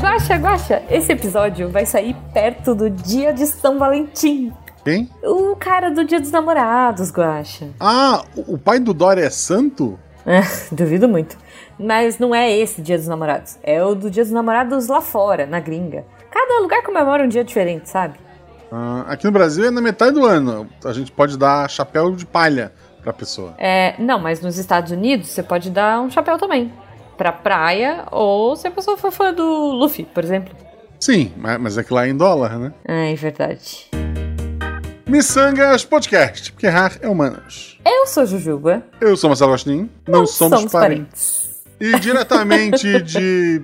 Guaxa, Guaxa, esse episódio vai sair perto do dia de São Valentim. Quem? O cara do dia dos namorados, Guaxa. Ah, o pai do Dória é santo? É, duvido muito. Mas não é esse dia dos namorados. É o do dia dos namorados lá fora, na gringa. Cada lugar comemora um dia diferente, sabe? Ah, aqui no Brasil é na metade do ano. A gente pode dar chapéu de palha pra pessoa. É, não, mas nos Estados Unidos você pode dar um chapéu também. Pra praia, ou se a pessoa for fã do Luffy, por exemplo. Sim, mas é que lá é em dólar, né? Ah, é verdade. Missangas Podcast, porque errar é humanos. Eu sou Jujuba. Eu sou Marcelo Agostinho, não, somos, parentes. E diretamente de,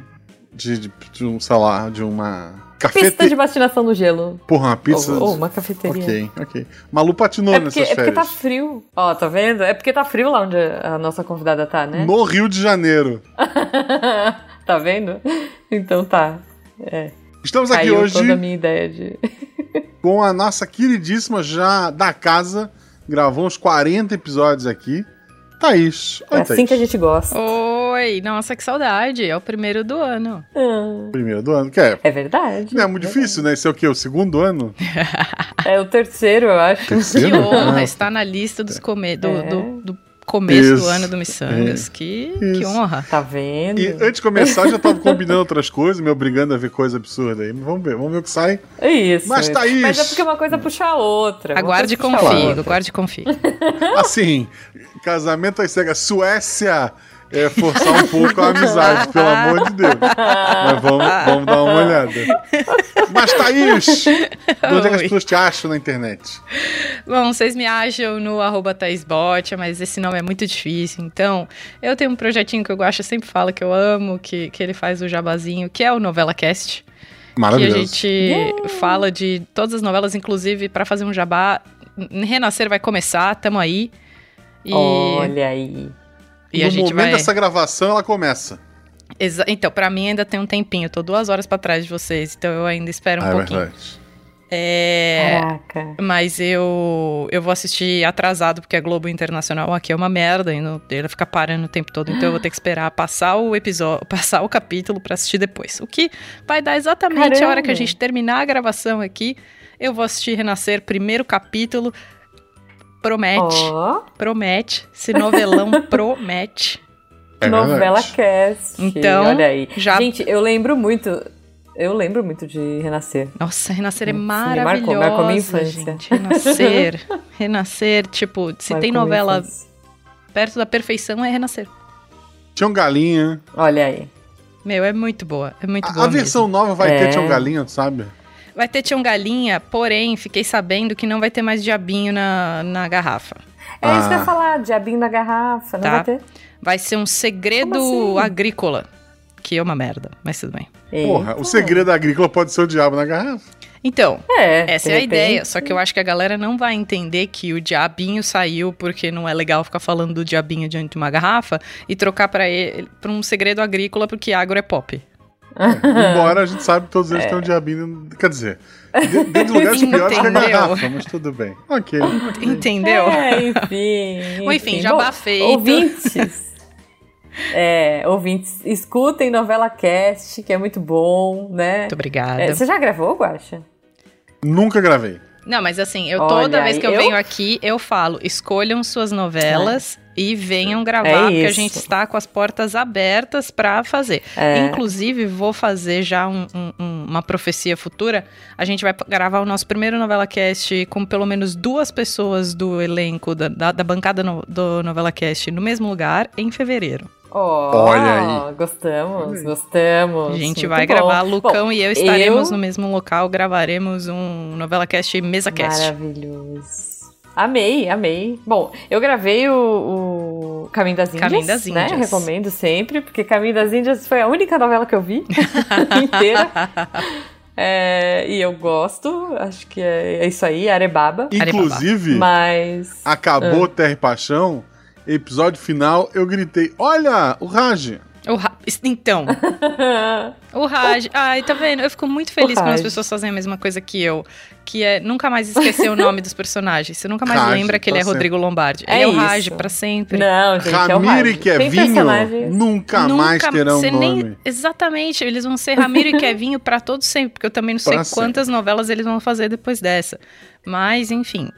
de, de, de um, sei lá, de uma Pista cafeteria. de vacinação no gelo. Porra, uma pizza. Ou, ou uma cafeteria. Ok, ok. Malu patinou É porque, nessas é porque tá férias. frio. Ó, tá vendo? É porque tá frio lá onde a nossa convidada tá, né? No Rio de Janeiro. tá vendo? Então tá. É. Estamos aqui Caiu hoje toda a minha ideia de. com a nossa queridíssima já da casa. Gravou uns 40 episódios aqui. Thaís. É Oi, assim Thaís. que a gente gosta. Oi, nossa, que saudade. É o primeiro do ano. Ah, Primeiro do ano. Que é, É verdade. não é muito difícil, né? Esse é o quê? O segundo ano? É o terceiro, eu acho. Que Terceiro? honra Ah, estar na lista dos come do, É. do, do começo Isso, do ano do Missangas. Que, que Isso. honra. Tá vendo? E antes de começar, eu já tava combinando outras coisas, me obrigando a ver coisa absurda aí. Vamos ver, vamos ver o que sai. É isso. Mas, Thaís- Mas é porque uma coisa puxa a outra. Aguarde e confie, aguarde e confie. Assim, casamento às cegas, Suécia é forçar um pouco a amizade, pelo amor de Deus. Mas vamos, vamos dar uma olhada. Mas, Thaís, de onde é que as pessoas te acham na internet? Bom, vocês me acham no arroba ThaísBot, mas esse nome é muito difícil. Então, eu tenho um projetinho que eu gosto, eu sempre falo que eu amo, que, que ele faz o jabazinho, que é o Novela Cast. Que a Maravilhoso. gente fala de todas as novelas, inclusive, pra fazer um jabá. Renascer vai começar, tamo aí. E, Olha aí. E no a gente momento vai. dessa gravação, ela começa. Exa- Então, pra mim ainda tem um tempinho. Eu tô duas horas pra trás de vocês, então eu ainda espero um ah, é pouquinho. verdade. É. Caraca. Mas eu eu vou assistir atrasado, porque a Globo Internacional aqui é uma merda, e não, ele fica parando o tempo todo. Então eu vou ter que esperar passar o episódio, passar o capítulo pra assistir depois. O que vai dar exatamente a hora Caramba. que a gente terminar a gravação aqui. Eu vou assistir Renascer, primeiro capítulo. Promete, Ó, promete. Esse novelão promete. É novela cast. Então, olha aí. já- Gente, eu lembro muito. Eu lembro muito de Renascer. Nossa, Renascer é maravilhosa, marcou- marcou minha infância. gente. Renascer, Renascer, tipo, se tem Marcou minha novela perto da perfeição, é Renascer. Tinha um galinha. Olha aí. Meu, é muito boa. É muito A, boa. a versão nova vai É. ter Tinha um galinha, sabe? Vai ter Tião Galinha, porém, fiquei sabendo que não vai ter mais diabinho na, na garrafa. É isso que eu Ah. ia falar, diabinho da garrafa, não Tá. vai ter? Vai ser um segredo assim? agrícola. Que é uma merda, mas tudo bem. Porra, Eita. o segredo agrícola pode ser o diabo na garrafa. Então, É, essa é a ideia. Só que eu acho que a galera não vai entender que o diabinho saiu porque não é legal ficar falando do diabinho diante de uma garrafa e trocar pra ele pra um segredo agrícola porque agro é pop. Embora a gente sabe que todos eles têm um diabinho. Quer dizer, de- dentro de lugares piores que a garrafa, mas tudo bem. Ok. Entendeu? É, enfim. Enfim, jabá Bom, feito. Ouvintes. É, ouvintes, escutem Novela Cast, que é muito bom, né? Muito obrigada. É, você já gravou, Guaxa? Nunca gravei. Não, mas assim, eu Olha toda vez que eu, eu- venho aqui, eu falo, escolham suas novelas e venham gravar, É porque a gente está com as portas abertas pra fazer. É. Inclusive, vou fazer já um- um- um- uma profecia futura. A gente vai gravar o nosso primeiro Novela Cast com pelo menos duas pessoas do elenco, da, da- da bancada no- do Novela Cast no mesmo lugar, em fevereiro. Ó, Olha aí. Gostamos, gostamos. A gente muito vai bom. gravar, Lucão Bom, e eu estaremos eu- no mesmo local, gravaremos um Novela Cast Mesa Cast. Maravilhoso. Amei, amei. Bom, eu gravei o, o Caminho das Índias. Caminho das Né? Índias. Recomendo sempre, porque Caminho das Índias foi a única novela que eu vi inteira. É, e eu gosto, acho que é, é isso aí, Arebaba. Inclusive, Mas. acabou Terra e Paixão, episódio final, eu gritei: Olha, o Raj! O Ra... Então, o Raj. Ai, tá vendo? Eu fico muito feliz quando as pessoas fazem a mesma coisa que eu. Que é nunca mais esquecer o nome dos personagens. Você nunca mais Raj, lembra que ele é sempre. Rodrigo Lombardi. É ele é o isso. Raj pra sempre. Não, gente, é o Ramiro e Raj. Tem Kevinho personagens- nunca, mais terão nome. nem- Exatamente, eles vão ser Ramiro e Kevinho pra todos sempre, porque eu também não sei Pra quantas novelas eles vão fazer depois dessa. Mas, enfim,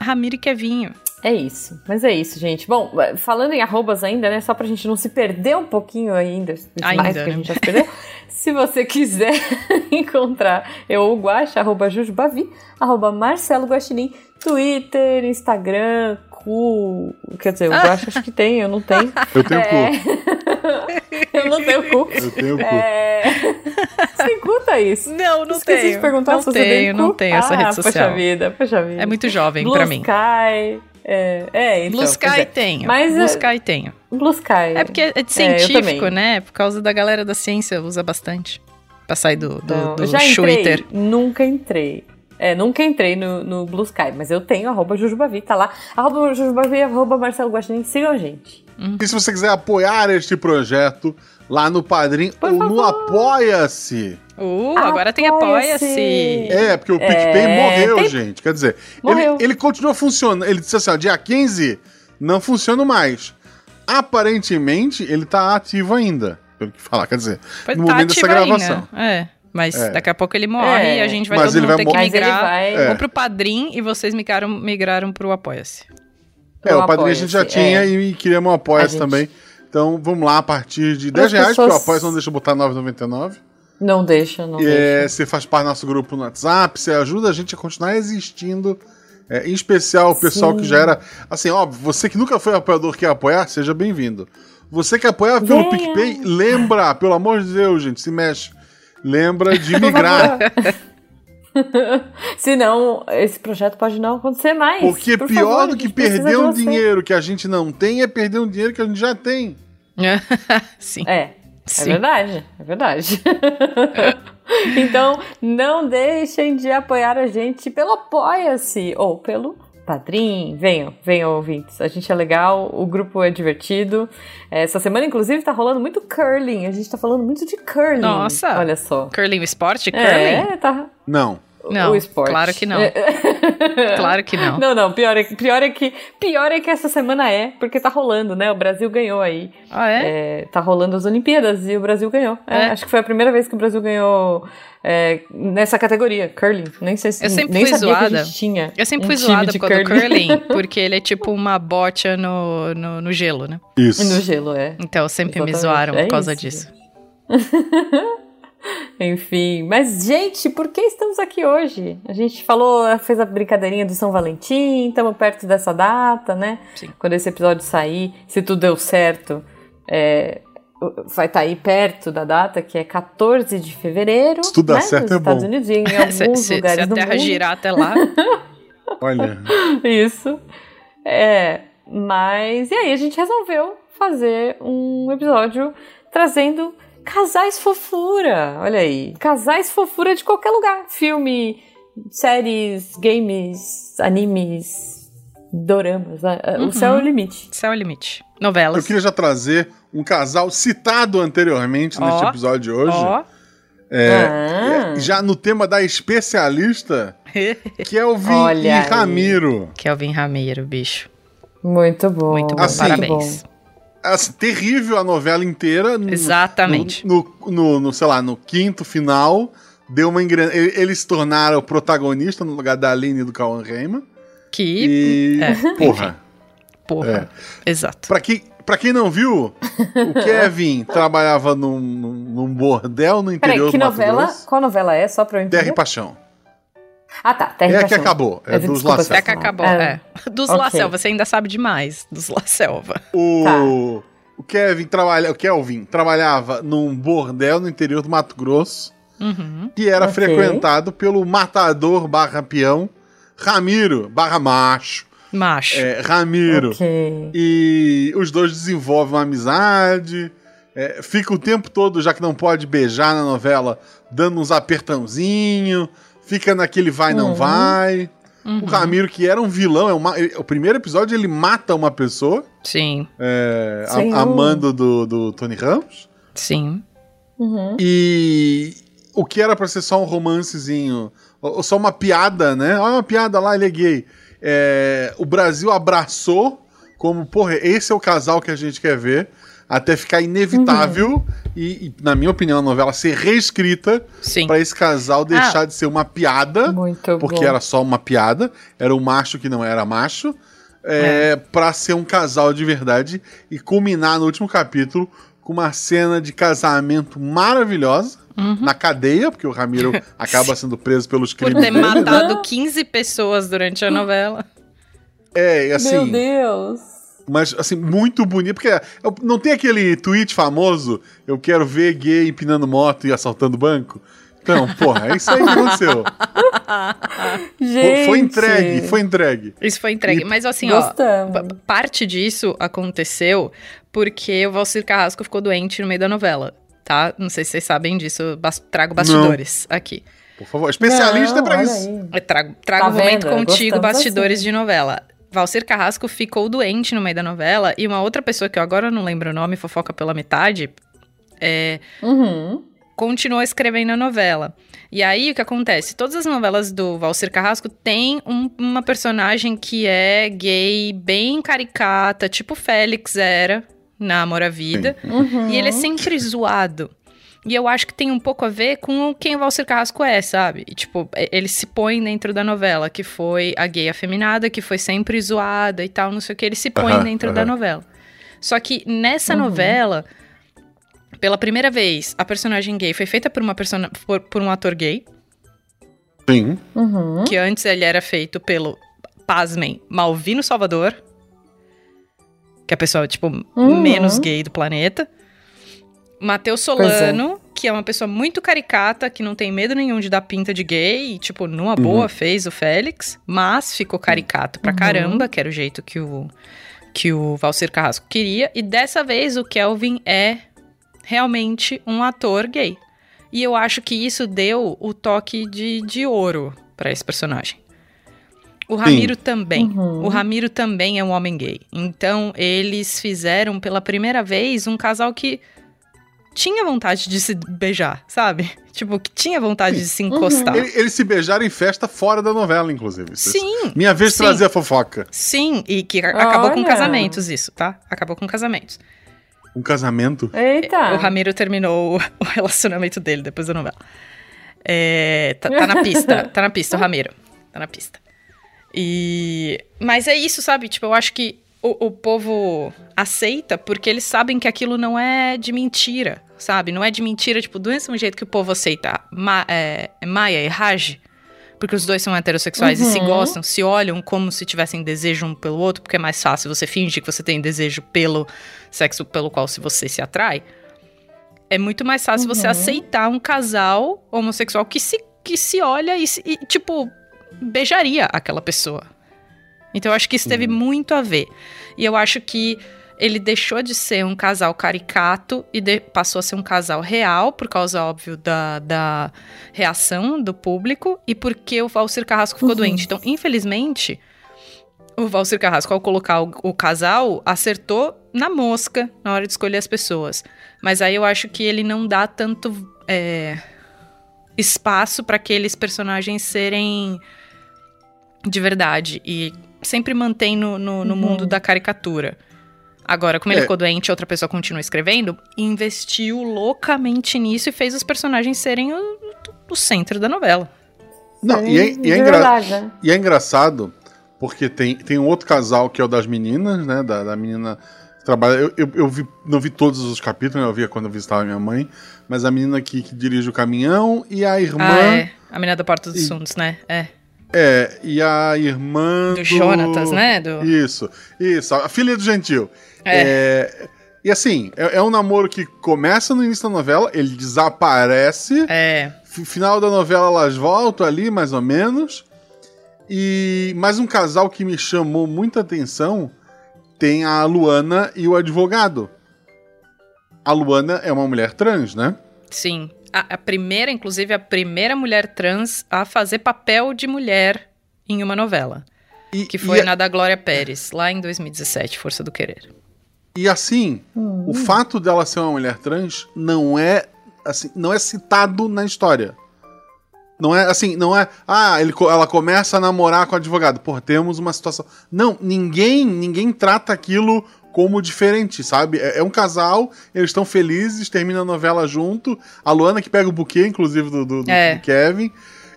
Ramiro e Kevinho. É isso, mas é isso, gente. Bom, falando em arrobas ainda, né? Só pra gente não se perder um pouquinho ainda, Ainda, mais do que a né? gente já se perdeu. se você quiser encontrar eu, o Guaxa, arroba Jujubavi, arroba Marcelo Guaxinim, Twitter, Instagram, cu... Quer dizer, o Guaxa acho que tem, eu não tenho. Eu tenho É. cu. eu não tenho cu. Eu tenho cu. É... Você curta isso? Não, não Esqueci tenho. de perguntar não se você tenho, tem cu. não tenho essa ah, rede social. Poxa vida, poxa vida. É muito jovem Blue pra mim. Sky. É, é então. Blue pois Sky é. tenho. Mas, Blue é- Sky tenho. Blue Sky. É porque é É, eu científico, também. né? Por causa da galera da ciência usa bastante. Pra sair do, do, Não, do já entrei, Twitter. nunca entrei. É, nunca entrei no, no Blue Sky, mas eu tenho arroba Jujubavi, tá lá. Arroba Jujubavi, arroba Marcelo Guaxinim, sigam a gente. E se você quiser apoiar este projeto lá no Padrim Por ou no favor. Apoia-se. Uh, agora tem Apoia-se. Apoia-se. É, porque o É, PicPay morreu, tem- gente. Quer dizer, Morreu. Ele, ele continua funcionando. Ele disse assim, ó, dia 15 não funciona mais. Aparentemente, ele tá ativo ainda. Pelo que falar, quer dizer, Pois no tá momento dessa gravação. ainda. É. Mas É. daqui a pouco ele morre É. e a gente vai Mas todo ele mundo vai ter que morrer. Mas ele migrar. vai É. Ou pro Padrim e vocês migraram, migraram pro Apoia-se. É, o Padrim a gente já Apoia-se, tinha é. e queríamos um apoia A gente- também. Então vamos lá, a partir de Para 10 as reais, porque o pessoas- apoia não deixa eu botar 9,99. Não deixa, não E, deixa. é, você faz parte do nosso grupo no WhatsApp, você ajuda a gente a continuar existindo. É, em especial o pessoal Sim. que já era. Assim, óbvio, você que nunca foi apoiador quer apoiar, seja bem-vindo. Você que apoia pelo Venha. PicPay, lembra, pelo amor de Deus, gente, se mexe. Lembra de migrar. Senão, esse projeto pode não acontecer mais. Porque Por pior favor, do que perder de um você. dinheiro que a gente não tem é perder um dinheiro que a gente já tem. Sim. É, é Sim. verdade, é verdade. então, não deixem de apoiar a gente pelo Apoia-se ou pelo Padrim. Venham, venham ouvintes. A gente é legal, o grupo é divertido. Essa semana, inclusive, tá rolando muito curling. A gente tá falando muito de curling. Nossa. Olha só. Curling, o esporte? Curling? É, tá. Não. Não, o esporte. claro que não. Claro que não. Não, não, pior é, que- pior, é que, pior é que essa semana é, porque tá rolando, né? O Brasil ganhou aí. Ah, é? É, tá rolando as Olimpíadas e o Brasil ganhou. É, É. Acho que foi a primeira vez que o Brasil ganhou é, nessa categoria, curling. Nem sei se Eu sempre nem fui zoada. tinha. Eu sempre um fui zoada por causa do curling, porque ele é tipo uma bocha no, no, no gelo, né? Isso. No gelo, é. Então sempre me Exatamente, zoaram por é causa isso. disso. Enfim, mas gente, por que estamos aqui hoje? A gente falou, fez a brincadeirinha do São Valentim, estamos perto dessa data, né? Sim. Quando esse episódio sair, se tudo deu certo, é, vai estar aí perto da data, que é 14 de fevereiro. Se tudo dá né, certo, nos é bom. Estados Unidos e em alguns Se, se- se lugares a do Terra girar até lá. Olha. Isso. É, mas. E aí, a gente resolveu fazer um episódio trazendo casais fofura. Olha aí. Casais fofura de qualquer lugar. Filme, séries, games, animes, doramas. né? O céu é o limite. Céu é o limite. Eu Novelas. queria já trazer um casal citado anteriormente neste Ó. episódio de hoje. Ó. Ah. É, já no tema da especialista, Kelvin Olha e aí. Ramiro. Kelvin Ramiro, bicho. Muito bom. Muito bom, Assim, parabéns. Assim, terrível a novela inteira. No, Exatamente. No, no, no- no, sei lá, no quinto final, deu uma engren... ele- Eles se tornaram o protagonista no lugar da Aline e do Cauan Raymond. Que. E. é, porra. Porra. Exato. Pra quem, pra quem não viu, o Kevin trabalhava num, num, bordel no Peraí, interior que do Mato novela? Grosso. Qual novela é? Só pra eu entender. Terra e Paixão. Ah, tá. Terra É que acabou. É Mas dos desculpa, Lacerda. Até que acabou. É. É. Dos Ok. La Selva, você ainda sabe demais. Dos La Selva. O, Tá. o Kevin trabalha, o Kelvin trabalhava num bordel no interior do Mato Grosso, Uhum. que era Ok. frequentado pelo matador barra peão Ramiro barra macho. Macho. É, Ramiro. Ok. E os dois desenvolvem uma amizade. é, fica o tempo todo, já que não pode beijar na novela, dando uns apertãozinho. Fica naquele vai, não Uhum. vai. Uhum. O Ramiro, que era um vilão, é uma, ele- o primeiro episódio ele mata uma pessoa, Sim, é, a- amando do, do Tony Ramos. sim. Uhum. E o que era pra ser só um romancezinho, ou, ou só uma piada, né? Olha uma piada lá, ele é gay. É, o Brasil abraçou como, porra, esse é o casal que a gente quer ver, até ficar inevitável e, e, na minha opinião, a novela ser reescrita pra esse casal deixar de ser uma piada, Muito porque bom. era só uma piada, era um macho que não era macho, é, pra ser um casal de verdade e culminar no último capítulo com uma cena de casamento maravilhosa na cadeia, porque o Ramiro acaba sendo preso pelos Por crimes ter dele, né? matado 15 pessoas durante a novela. É, e Meu assim, Deus. Mas assim, muito bonito, porque eu- não tem aquele tweet famoso, eu quero ver gay empinando moto e assaltando banco? Então, porra, é isso aí que aconteceu. Gente. Foi entregue, foi entregue. Isso foi entregue. E- Mas assim, ó, Gostamos. parte disso aconteceu porque o Valcir Carrasco ficou doente no meio da novela, tá? Não sei se vocês sabem disso, bas- trago bastidores aqui. Por favor, especialista Não, pra isso. aí. Eu trago trago Tá um momento vendo? contigo, Gostamos bastidores assim. de novela. Valcir Carrasco ficou doente no meio da novela e uma outra pessoa que eu agora não lembro o nome, fofoca pela metade, é, Uhum. continuou escrevendo a novela. E aí, o que acontece? Todas as novelas do Valcir Carrasco têm um- uma personagem que é gay, bem caricata, tipo Félix era na Amor à Vida. Uhum. E ele é sempre zoado. E eu acho que tem um pouco a ver com quem o Valcir Carrasco é, sabe? E, tipo, e- ele se põe dentro da novela, que foi a gay afeminada, que foi sempre zoada e tal, não sei o que. Ele se põe Aham, dentro da aham. novela. Só que nessa Uhum. novela, pela primeira vez, a personagem gay foi feita por, uma persona, por, por um ator gay, Sim. Uhum. que antes ele era feito pelo, pasmem, Malvino Salvador, que é a pessoa, tipo, Uhum. menos gay do planeta. Matheus Solano, que é uma pessoa muito caricata, que não tem medo nenhum de dar pinta de gay, e, tipo, numa boa fez o Félix, mas ficou caricato pra Uhum. caramba, que era o jeito que o, que o Valcir Carrasco queria. E dessa vez o Kelvin é realmente um ator gay. E eu acho que isso deu o toque de, de ouro pra esse personagem. O Ramiro também. Uhum. O Ramiro também é um homem gay. Então, eles fizeram pela primeira vez um casal que tinha vontade de se beijar, sabe? Tipo, que tinha vontade de se encostar. Ele- Eles se beijaram em festa fora da novela, inclusive. Sim, Minha vez de sim. trazer a fofoca. sim. E que a- acabou com casamentos isso, tá? Acabou com casamentos. Um casamento. Eita. O Ramiro terminou o- o relacionamento dele depois da novela. É, tá, tá na pista, tá na pista o Ramiro. Tá na pista. E... Mas é isso, sabe? Tipo, eu acho que o, o povo aceita porque eles sabem que aquilo não é de mentira, sabe? Não é de mentira, tipo, do mesmo jeito que o povo aceita Ma, é, Maia e Raj, porque os dois são heterossexuais e se Uhum. gostam, se olham como se tivessem desejo um pelo outro, porque é mais fácil você fingir que você tem desejo pelo sexo pelo qual se você se atrai. É muito mais fácil você Uhum. aceitar um casal homossexual que se, que se olha e, e, tipo, beijaria aquela pessoa. Então eu acho que isso teve muito a ver. E eu acho que ele deixou de ser um casal caricato e de- passou a ser um casal real, por causa, óbvio, da, da reação do público e porque o Valcir Carrasco ficou Uhum. doente. Então, infelizmente, o Valcir Carrasco, ao colocar o, o casal, acertou na mosca na hora de escolher as pessoas. Mas aí eu acho que ele não dá tanto é, espaço para aqueles personagens serem de verdade. E sempre mantém no, no, no Uhum. mundo da caricatura. Agora, como ele É. ficou doente e outra pessoa continua escrevendo, investiu loucamente nisso e fez os personagens serem o, o centro da novela. Não, e é, e é engra- verdade, né? e é engraçado porque tem, tem um outro casal que é o das meninas, né? Da, da menina que trabalha. Eu, eu, eu vi, não vi todos os capítulos, né, eu via quando eu visitava minha mãe, mas a menina que, que dirige o caminhão e a irmã. Ah, é. A menina da Porta dos E- Fundos, né? É. É, e a irmã. Do Jonatas, né? Do... Isso, isso, a filha do Gentil. É. É, e assim, é, é um namoro que começa no início da novela, ele desaparece. É. Final da novela elas voltam ali, mais ou menos. E mais um casal que me chamou muita atenção tem a Luana e o advogado. A Luana é uma mulher trans, né? Sim. A, a primeira, inclusive, a primeira mulher trans a fazer papel de mulher em uma novela. E, Que foi e, na da Glória Pérez, lá em 2017, Força do Querer. e assim, o fato dela ser uma mulher trans não é assim, não é citado na história. Não é assim, não é. Ah, ele, ela começa a namorar com o advogado. Pô, temos uma situação. Não, ninguém, ninguém trata aquilo como diferente, sabe? É, é um casal, eles estão felizes, termina a novela junto. A Luana que pega o buquê, inclusive, do, do- do- É. do Kevin.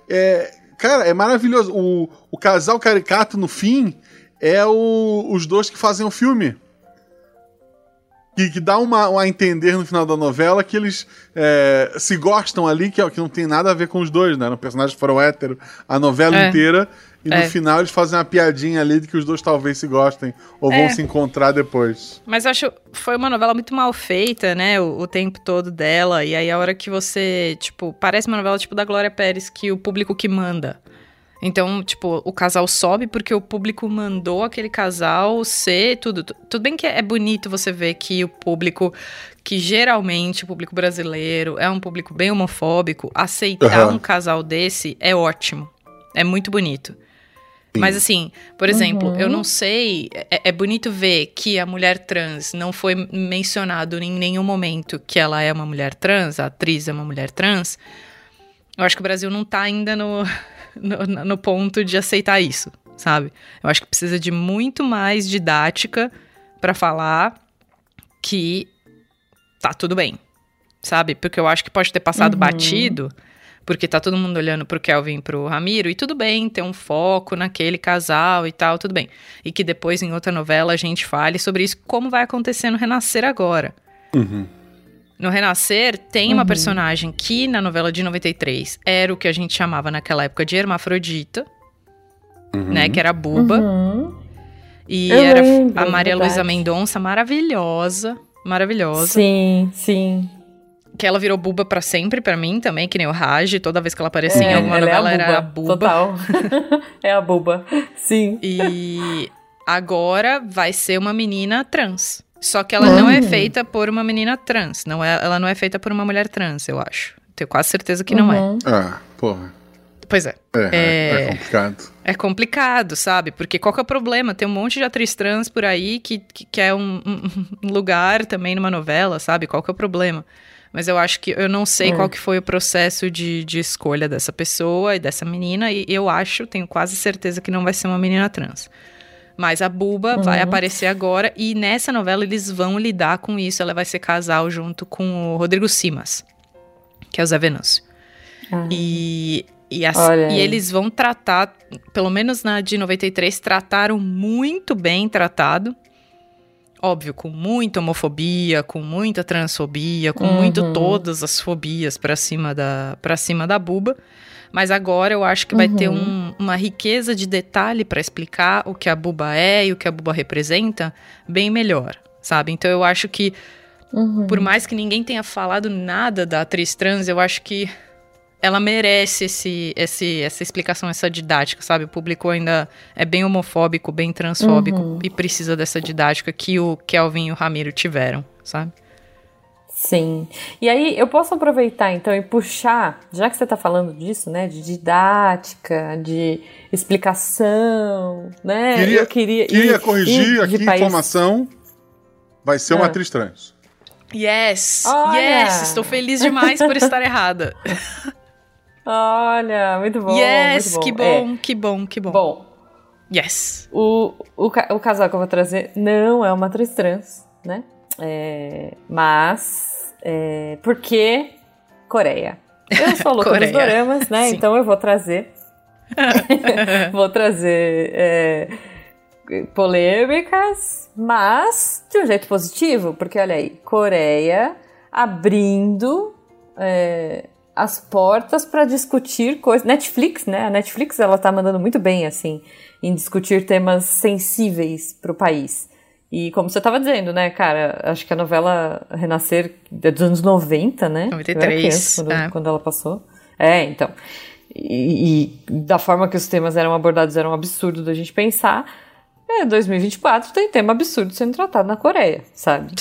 É, cara, é maravilhoso. O, o casal caricato no fim é o- os dois que fazem o filme. Que, que dá uma, uma a entender no final da novela que eles é, se gostam ali, que, é- que não tem nada a ver com os dois, né? Eram personagens que foram hétero a novela É. inteira. E no É. final eles fazem uma piadinha ali de que os dois talvez se gostem ou É. vão se encontrar depois. Mas acho foi uma novela muito mal feita, né? O, o tempo todo dela. E aí a hora que você, tipo, parece uma novela tipo da Glória Pérez, que o público que manda. Então, tipo, o casal sobe porque o público mandou aquele casal ser tudo. Tu- Tudo bem que é bonito você ver que o público, que geralmente o público brasileiro é um público bem homofóbico, aceitar Aham. um casal desse é ótimo. É muito bonito. Mas assim, por exemplo, eu não sei. É, é bonito ver que a mulher trans não foi mencionado em nenhum momento que ela é uma mulher trans, a atriz é uma mulher trans. Eu acho que o Brasil não tá ainda no, no, no ponto de aceitar isso, sabe? Eu acho que precisa de muito mais didática pra falar que tá tudo bem, sabe? Porque eu acho que pode ter passado batido, porque tá todo mundo olhando pro Kelvin e pro Ramiro, e tudo bem ter um foco naquele casal e tal, tudo bem. E que depois em outra novela a gente fale sobre isso, como vai acontecer no Renascer agora. No Renascer, tem uma personagem que na novela de 93 era o que a gente chamava naquela época de hermafrodita, né? Que era a Buba. Uhum. E Eu era lembro, a Maria. Luísa Mendonça, maravilhosa. Maravilhosa. Sim, sim. Que ela virou buba pra sempre pra mim também, que nem o Raj. Toda vez que ela aparecia em alguma ela novela é a era a buba. Total. é a buba. Sim. E agora vai ser uma menina trans. Só que ela não é Hum. feita por uma menina trans. Não é, ela não é feita por uma mulher trans, eu acho. Tenho quase certeza que não é. Uhum. Ah, porra. Pois é. É, é, É. é complicado. É complicado, sabe? Porque qual que é o problema? Tem um monte de atriz trans por aí que, que quer um, um- um lugar também numa novela, sabe? Qual que é o problema? Mas eu acho que eu não sei É. qual que foi o processo de, de escolha dessa pessoa e dessa menina, e eu acho, tenho quase certeza que não vai ser uma menina trans. Mas a Buba vai Uhum. aparecer agora, e nessa novela eles vão lidar com isso. Ela vai ser casal junto com o Rodrigo Simas, que é o Zé Venâncio. Ah. E, e, as- e eles vão tratar, pelo menos na de 93, trataram muito bem tratado. Óbvio, com muita homofobia, com muita transfobia, com Uhum. muito todas as fobias pra cima da para cima da buba. Mas agora eu acho que vai ter um- uma riqueza de detalhe pra explicar o que a buba é e o que a buba representa bem melhor, sabe? Então eu acho que Uhum. por mais que ninguém tenha falado nada da atriz trans, eu acho que ela merece esse, esse, essa explicação, essa didática, sabe? O público ainda é bem homofóbico, bem transfóbico Uhum. e precisa dessa didática que o Kelvin e o Ramiro tiveram, sabe? Sim. E aí, eu posso aproveitar então e puxar, já que você está falando disso, né, de didática, de explicação, né? Queria- eu queria, Queria ir- corrigir ir de aqui país- informação. Vai ser uma Ah. atriz trans. Yes! Olha! Yes! Estou feliz demais por estar errada. Olha, muito bom. yes! muito Que É. bom, que bom, que bom. Bom, Yes! o, o, o casal que eu vou trazer não é uma atriz trans, né? É, mas, é, porque Coreia. Eu sou louca dos doramas, né? Sim. Então eu vou trazer. vou trazer é, polêmicas, mas de um jeito positivo, porque olha aí, Coreia abrindo é, as portas para discutir coisas. Netflix, né? A Netflix ela tá mandando muito bem assim em discutir temas sensíveis para o país. E como você estava dizendo, né, cara, acho que a novela Renascer é dos anos 90, né? Eu era 93, criança quando, é. quando ela passou. É, então. E, e da forma que os temas eram abordados era um absurdo da gente pensar. É, 2024 tem tema absurdo sendo tratado na Coreia, sabe?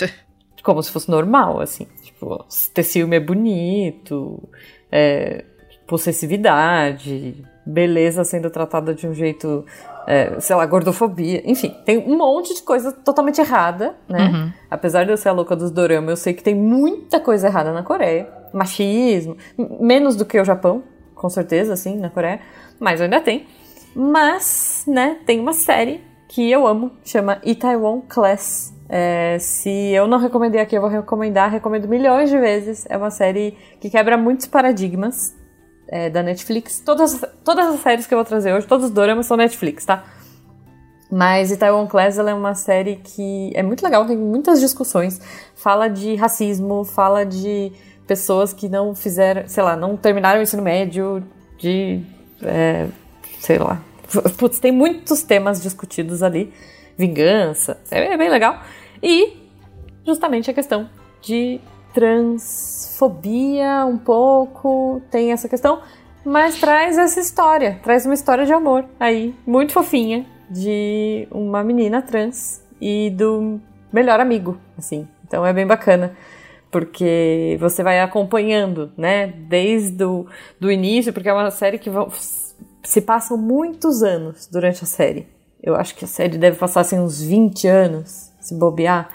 Como se fosse normal, assim. Tipo, ter ciúme é bonito, é, possessividade, beleza sendo tratada de um jeito, é, sei lá, gordofobia. Enfim, tem um monte de coisa totalmente errada, né? Uhum. Apesar de eu ser a louca dos dorama, eu sei que tem muita coisa errada na Coreia. Machismo, menos do que o Japão, com certeza, assim, na Coreia. Mas ainda tem. Mas, né, tem uma série que eu amo, chama Itaewon Class. É, se eu não recomendei aqui, eu vou recomendar, recomendo milhões de vezes. É uma série que quebra muitos paradigmas é, da Netflix. Todas, todas as séries que eu vou trazer hoje, todos os doramas são Netflix, tá? Mas Itaewon Class é uma série que é muito legal, tem muitas discussões. Fala de racismo, fala de pessoas que não fizeram, sei lá, não terminaram o ensino médio, de. É, sei lá. Putz, tem muitos temas discutidos ali. Vingança, é, é bem legal. E justamente a questão de transfobia um pouco, tem essa questão, mas traz essa história, traz uma história de amor aí, muito fofinha, de uma menina trans e do melhor amigo, assim. Então é bem bacana, porque você vai acompanhando, né, desde o do início, porque é uma série que se passam muitos anos durante a série. Eu acho que a série deve passar assim uns 20 anos, se bobear.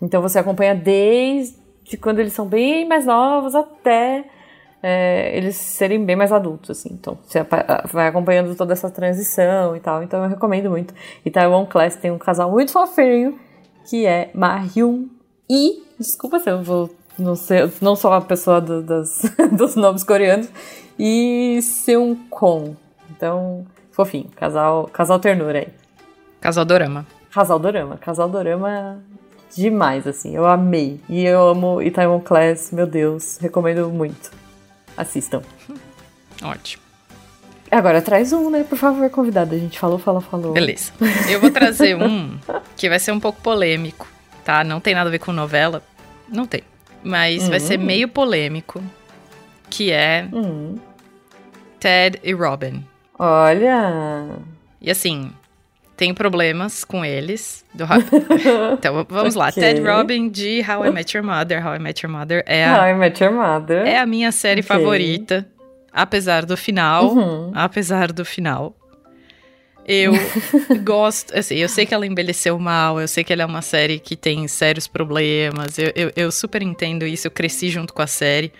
Então você acompanha desde de quando eles são bem mais novos até é, eles serem bem mais adultos, assim. Então, você vai acompanhando toda essa transição e tal. Então, eu recomendo muito. E Taiwan Class tem um casal muito fofinho, que é Mahyun e... Desculpa se eu vou... Não, sei, não sou a pessoa do, das, dos nomes coreanos. E Seung Kong. Então, fofinho. Casal, casal ternura aí. Casal dorama. Casal dorama. Casal dorama demais, assim. Eu amei. E eu amo Itaewon Class, meu Deus. Recomendo muito. Assistam. Ótimo. Agora traz um, né? Por favor, convidado. A gente falou, falou, falou. Beleza. Eu vou trazer um que vai ser um pouco polêmico, tá? Não tem nada a ver com novela. Não tem. Mas vai ser hum. meio polêmico. Que é hum. Ted e Robin. Olha! E assim, tem problemas com eles. Do... então vamos lá. Okay. Ted Robin de How I Met Your Mother. How I Met Your Mother é a, How I Met Your Mother. É a minha série okay. favorita. Apesar do final. Uhum. Apesar do final. Eu gosto, assim, eu sei que ela envelheceu mal, eu sei que ela é uma série que tem sérios problemas, eu, eu, eu super entendo isso, eu cresci junto com a série.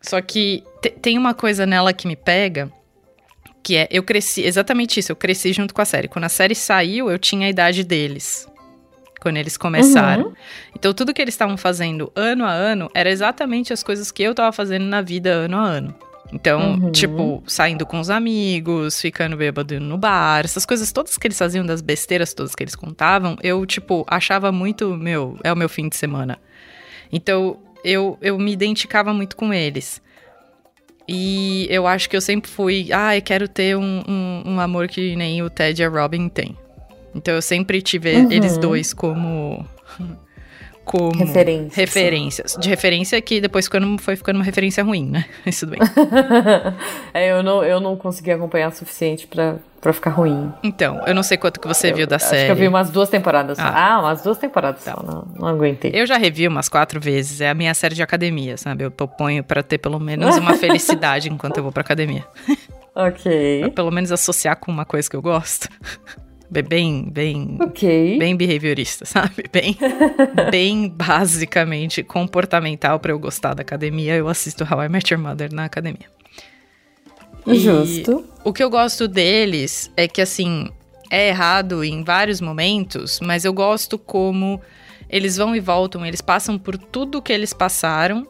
Só que tem uma coisa nela que me pega, que é, eu cresci, exatamente isso, eu cresci junto com a série. Quando a série saiu, eu tinha a idade deles. Quando eles começaram. Uhum. Então, tudo que eles estavam fazendo ano a ano era exatamente as coisas que eu tava fazendo na vida ano a ano. Então, uhum. tipo, saindo com os amigos, ficando bêbado no bar, essas coisas todas que eles faziam, das besteiras todas que eles contavam, eu, tipo, achava muito, meu, é o meu fim de semana. Então, eu, eu me identificava muito com eles. E eu acho que eu sempre fui, ah, eu quero ter um, um, um amor que nem o Ted e a Robin têm. Então eu sempre tive uhum. eles dois como como referências. referências. De referência que depois ficando, foi ficando uma referência ruim, né? Isso tudo bem. é, eu não, eu não consegui acompanhar o suficiente pra, pra ficar ruim. Então, eu não sei quanto que você eu, viu da acho série. Acho que eu vi umas duas temporadas só. Ah, ah umas duas temporadas tá. só, não, não aguentei. Eu já revi umas quatro vezes, é a minha série de academia, sabe? Eu proponho pra ter pelo menos uma felicidade enquanto eu vou pra academia. Ok. Pra pelo menos associar com uma coisa que eu gosto bem, bem, okay. bem behaviorista, sabe? Bem, bem basicamente comportamental para eu gostar da academia. Eu assisto How I Met Your Mother na academia. Justo. E o que eu gosto deles é que assim é errado em vários momentos, mas eu gosto como eles vão e voltam, eles passam por tudo que eles passaram.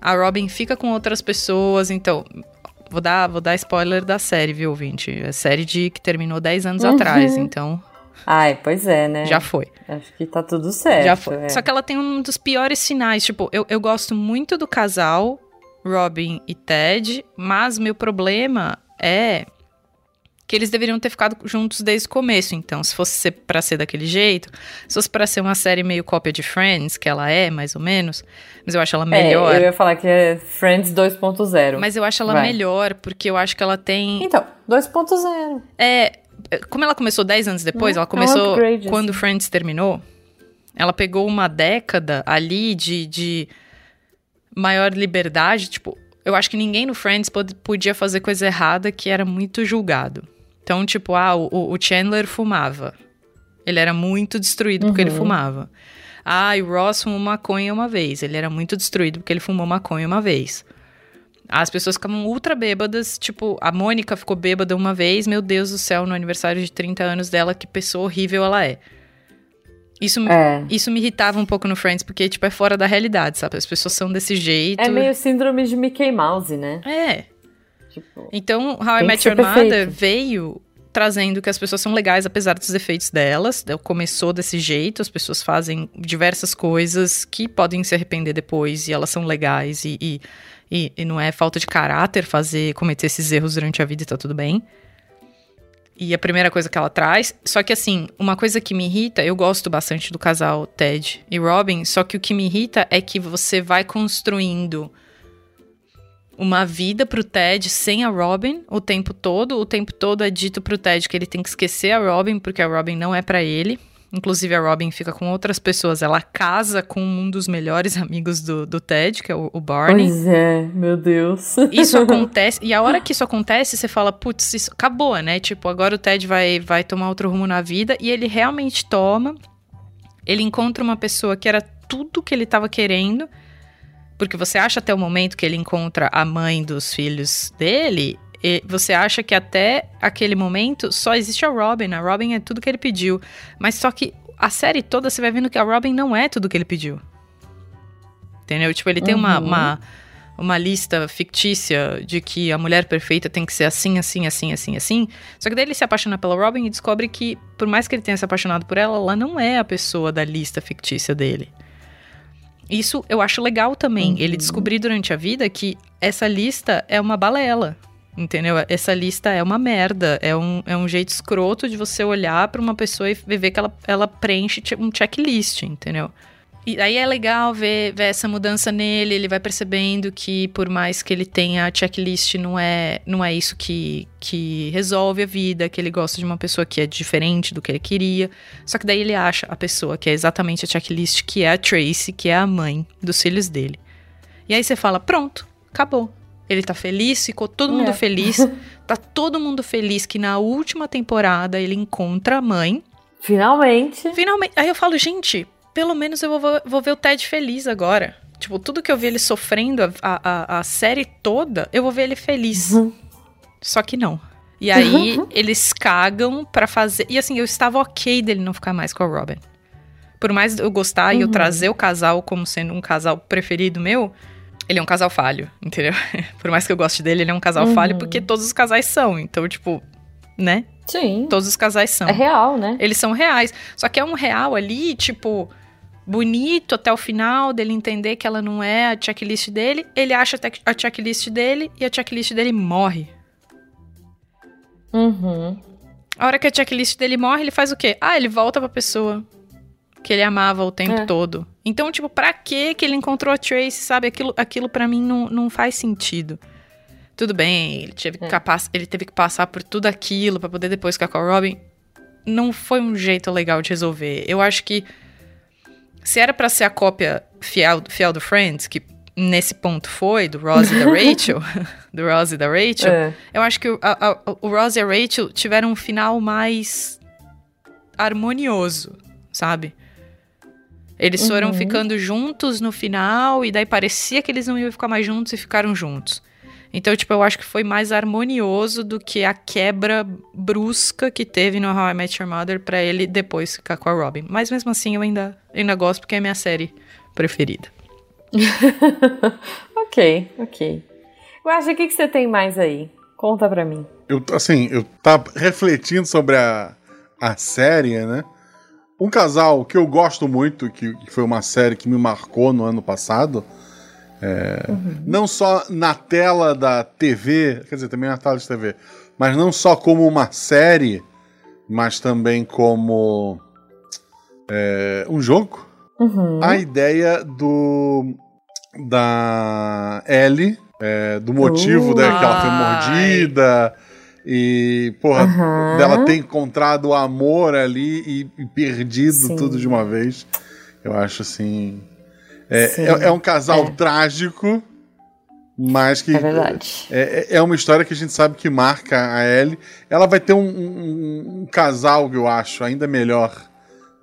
A Robin fica com outras pessoas, então Vou dar, vou dar spoiler da série, viu, ouvinte? É série de que terminou 10 anos uhum. atrás, então. Ai, pois é, né? Já foi. Acho que tá tudo certo. Já foi. É. Só que ela tem um dos piores sinais. Tipo, eu, eu gosto muito do casal, Robin e Ted, mas meu problema é que eles deveriam ter ficado juntos desde o começo. Então, se fosse ser para ser daquele jeito, se fosse para ser uma série meio cópia de Friends, que ela é, mais ou menos, mas eu acho ela melhor. É, eu ia falar que é Friends 2.0. Mas eu acho ela Vai. melhor porque eu acho que ela tem Então, 2.0. É, como ela começou 10 anos depois, é, ela começou é um upgrade, quando assim. Friends terminou. Ela pegou uma década ali de, de maior liberdade, tipo, eu acho que ninguém no Friends podia fazer coisa errada que era muito julgado. Então, tipo, ah, o, o Chandler fumava. Ele era muito destruído porque ele uhum. fumava. Ah, e o Ross fumou maconha uma vez. Ele era muito destruído porque ele fumou maconha uma vez. As pessoas ficavam ultra bêbadas, tipo, a Mônica ficou bêbada uma vez, meu Deus do céu, no aniversário de 30 anos dela, que pessoa horrível ela é. Isso, é. isso me irritava um pouco no Friends, porque, tipo, é fora da realidade, sabe? As pessoas são desse jeito. É meio síndrome de Mickey Mouse, né? É. Tipo, então, How I Met Your Mother veio trazendo que as pessoas são legais, apesar dos efeitos delas. Começou desse jeito, as pessoas fazem diversas coisas que podem se arrepender depois, e elas são legais, e, e, e, e não é falta de caráter fazer, cometer esses erros durante a vida e tá tudo bem. E a primeira coisa que ela traz. Só que, assim, uma coisa que me irrita, eu gosto bastante do casal Ted e Robin, só que o que me irrita é que você vai construindo uma vida pro Ted sem a Robin o tempo todo. O tempo todo é dito pro Ted que ele tem que esquecer a Robin, porque a Robin não é para ele. Inclusive, a Robin fica com outras pessoas. Ela casa com um dos melhores amigos do, do Ted, que é o, o Barney. Pois é, meu Deus. Isso acontece. e a hora que isso acontece, você fala, putz, isso acabou, né? Tipo, agora o Ted vai, vai tomar outro rumo na vida. E ele realmente toma. Ele encontra uma pessoa que era tudo que ele estava querendo. Porque você acha até o momento que ele encontra a mãe dos filhos dele, e você acha que até aquele momento só existe a Robin. A Robin é tudo que ele pediu. Mas só que a série toda você vai vendo que a Robin não é tudo que ele pediu. Entendeu? Tipo, ele tem uhum. uma, uma, uma, lista fictícia de que a mulher perfeita tem que ser assim, assim, assim, assim, assim. Só que daí ele se apaixona pela Robin e descobre que, por mais que ele tenha se apaixonado por ela, ela não é a pessoa da lista fictícia dele. Isso eu acho legal também. Uhum. Ele descobrir durante a vida que essa lista é uma balela. Entendeu? Essa lista é uma merda. É um, é um jeito escroto de você olhar para uma pessoa e ver que ela, ela preenche um checklist, entendeu? E aí é legal ver, ver essa mudança nele, ele vai percebendo que por mais que ele tenha a checklist, não é, não é isso que, que resolve a vida, que ele gosta de uma pessoa que é diferente do que ele queria. Só que daí ele acha a pessoa que é exatamente a checklist, que é a Tracy, que é a mãe dos filhos dele. E aí você fala, pronto, acabou. Ele tá feliz, ficou todo mundo é. feliz. Tá todo mundo feliz que na última temporada ele encontra a mãe. Finalmente. Finalmente. Aí eu falo, gente, pelo menos eu vou, vou ver o Ted feliz agora. Tipo, tudo que eu vi ele sofrendo a, a, a série toda, eu vou ver ele feliz. Uhum. Só que não. E aí, uhum. eles cagam para fazer. E assim, eu estava ok dele não ficar mais com a Robin. Por mais eu gostar uhum. e eu uhum. trazer o casal como sendo um casal preferido meu, ele é um casal falho, entendeu? Por mais que eu goste dele, ele é um casal uhum. falho porque todos os casais são. Então, tipo, né? Sim. Todos os casais são. É real, né? Eles são reais. Só que é um real ali, tipo, bonito até o final, dele entender que ela não é a checklist dele. Ele acha a checklist dele e a checklist dele morre. Uhum. A hora que a checklist dele morre, ele faz o quê? Ah, ele volta pra pessoa que ele amava o tempo é. todo. Então, tipo, pra que que ele encontrou a Tracy, sabe? Aquilo, aquilo para mim não, não faz sentido. Tudo bem, ele teve, é. capaz, ele teve que passar por tudo aquilo para poder depois ficar com a Robin. Não foi um jeito legal de resolver. Eu acho que se era para ser a cópia fiel, fiel do Friends, que nesse ponto foi, do Ross e da Rachel, do Ross e da Rachel, é. eu acho que o, a, o Ross e a Rachel tiveram um final mais harmonioso, sabe? Eles uhum. foram ficando juntos no final, e daí parecia que eles não iam ficar mais juntos e ficaram juntos. Então, tipo, eu acho que foi mais harmonioso do que a quebra brusca que teve no How I Met Your Mother pra ele depois ficar com a Robin. Mas mesmo assim, eu ainda, ainda gosto porque é minha série preferida. ok, ok. Guaxa, o que, que você tem mais aí? Conta pra mim. Eu, assim, eu tava refletindo sobre a, a série, né? Um casal que eu gosto muito, que, que foi uma série que me marcou no ano passado, é, uhum. não só na tela da TV, quer dizer, também na tela de TV, mas não só como uma série, mas também como é, um jogo. Uhum. A ideia do da Ellie, é, do motivo uh, que ela foi mordida. E, porra, uhum. dela ter encontrado o amor ali e, e perdido Sim. tudo de uma vez. Eu acho assim. É, é, é, um casal é. trágico, Mas que É verdade. é, é uma história que a gente sabe que marca a Ellie. Ela vai ter um, um- um casal, eu acho, ainda melhor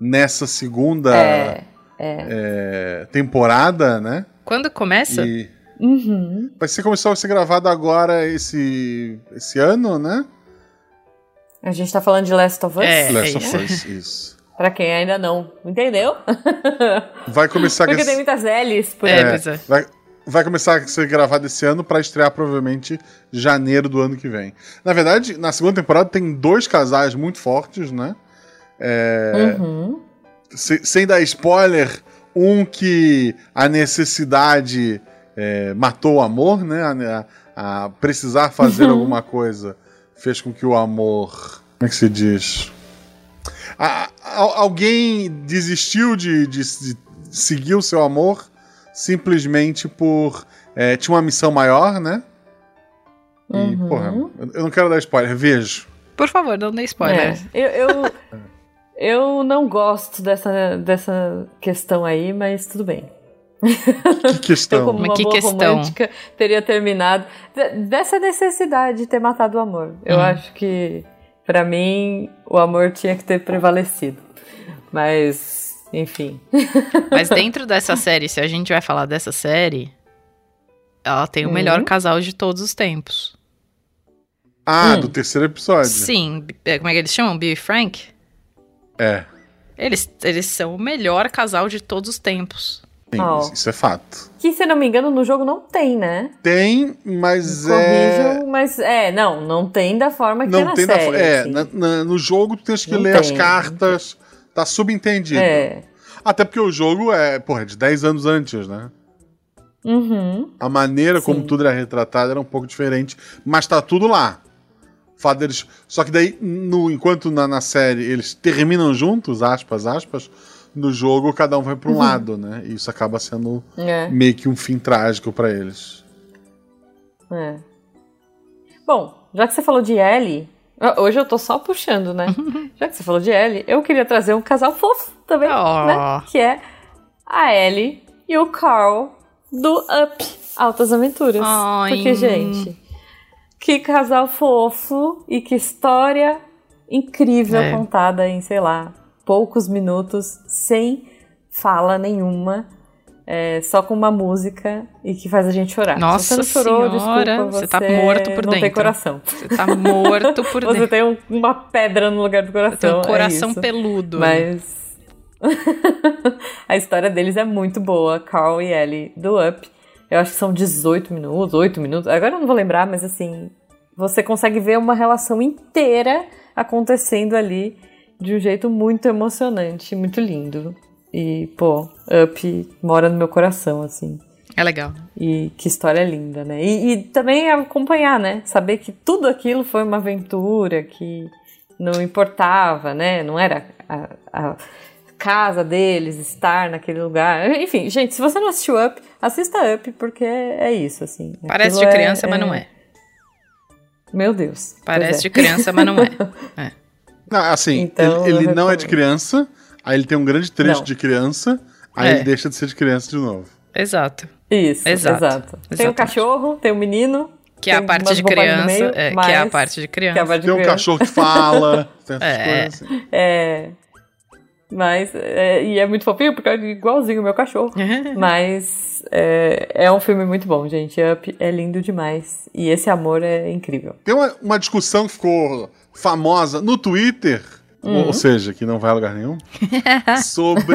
nessa segunda É. é, temporada, né? Quando começa? E Uhum. vai ser começou a ser gravado agora esse, esse ano, né? A gente tá falando de Last of Us? É. Last of isso. Us, isso. Pra quem ainda não entendeu. Vai começar Porque tem muitas L's por É, aí. é. Vai, vai começar a ser gravado esse ano pra estrear provavelmente janeiro do ano que vem. Na verdade, na segunda temporada tem dois casais muito fortes, né? É, Uhum. se- sem dar spoiler, um que a necessidade é, matou o amor, né? A, a- a precisar fazer alguma coisa fez com que o amor. Como é que se diz? A- a- alguém desistiu de, de- de seguir o seu amor simplesmente por. é, tinha uma missão maior, né? E, Uhum. porra, eu- eu não quero dar spoiler, vejo. Por favor, não dê spoiler. É, eu, eu, eu não gosto dessa, dessa questão aí, mas tudo bem. Que Eu, questão. como Mas uma que boa questão? romântica, teria terminado. de- Dessa necessidade de ter matado o amor. Eu Hum. acho que, pra mim, o amor tinha que ter prevalecido. Mas, enfim. Mas dentro dessa série, se a gente vai falar dessa série, ela tem o Uhum. melhor casal de todos os tempos. Ah, Hum. do terceiro episódio. Sim, é, como é que eles chamam? Bill e Frank? É. Eles, eles são o melhor casal de todos os tempos. Sim, Ó. isso é fato. Que, se não me engano, no jogo não tem, né? Tem, mas é. Corrijam, mas é, não, não tem da forma que Não é na tem série. na, É, assim. na- na- no jogo tu tens que Não ler as tem. cartas. Tá subentendido. É. Até porque o jogo é, porra, de 10 anos antes, né? Uhum. A maneira como Sim. tudo era retratado era um pouco diferente, mas tá tudo lá. Fato Só que daí, no, enquanto na, na série eles terminam juntos, aspas, aspas, no jogo cada um vai pra um lado, né? E isso acaba sendo É. meio que um fim trágico pra eles. É. Bom, já que você falou de Ellie, hoje eu tô só puxando, né? já que você falou de Ellie, eu queria trazer um casal fofo também, Oh. né? Que é a Ellie e o Carl do Up, Altas Aventuras. Ai. Porque, gente, que casal fofo e que história incrível É. contada em, sei lá, poucos minutos, sem fala nenhuma. é, só com uma música e que faz a gente chorar. Nossa Se você não chorou, senhora, desculpa, você você tá morto por não tem dentro. coração. Você tá morto por Você dentro. tem um- uma pedra no lugar do coração. Tem um é coração isso. peludo. Mas a história deles é muito boa, Carl e Ellie do Up. Eu acho que são 18 minutos, 8 minutos. Agora eu não vou lembrar, mas assim, você consegue ver uma relação inteira acontecendo ali de um jeito muito emocionante, muito lindo. E, pô, Up mora no meu coração, assim. É legal. E que história linda, né? E, e também acompanhar, né? Saber que tudo aquilo foi uma aventura, que não importava, né? Não era a, a casa deles estar naquele lugar. Enfim, gente, se você não assistiu Up, assista Up, porque é isso, assim. Parece Aquilo de criança, mas não é. Meu Deus. Parece é. de criança, mas não é. Não, assim, Então, ele, ele não é de criança, aí ele tem um grande trecho Não. de criança, aí É. ele deixa de ser de criança de novo. Exato. Isso, Exato. exato. Tem o Exatamente. cachorro, tem o menino. Que é a tem parte de criança. meio, é, que é a parte de que é criança. parte de Tem um criança. cachorro que fala, tem essas É. coisas assim. É. Mas. é, e é muito fofinho, porque é igualzinho o meu cachorro. Mas é, é um filme muito bom, gente. Up é lindo demais. E esse amor é incrível. Tem uma, uma discussão que ficou famosa no Twitter, Uhum. ou seja, que não vai a lugar nenhum, sobre.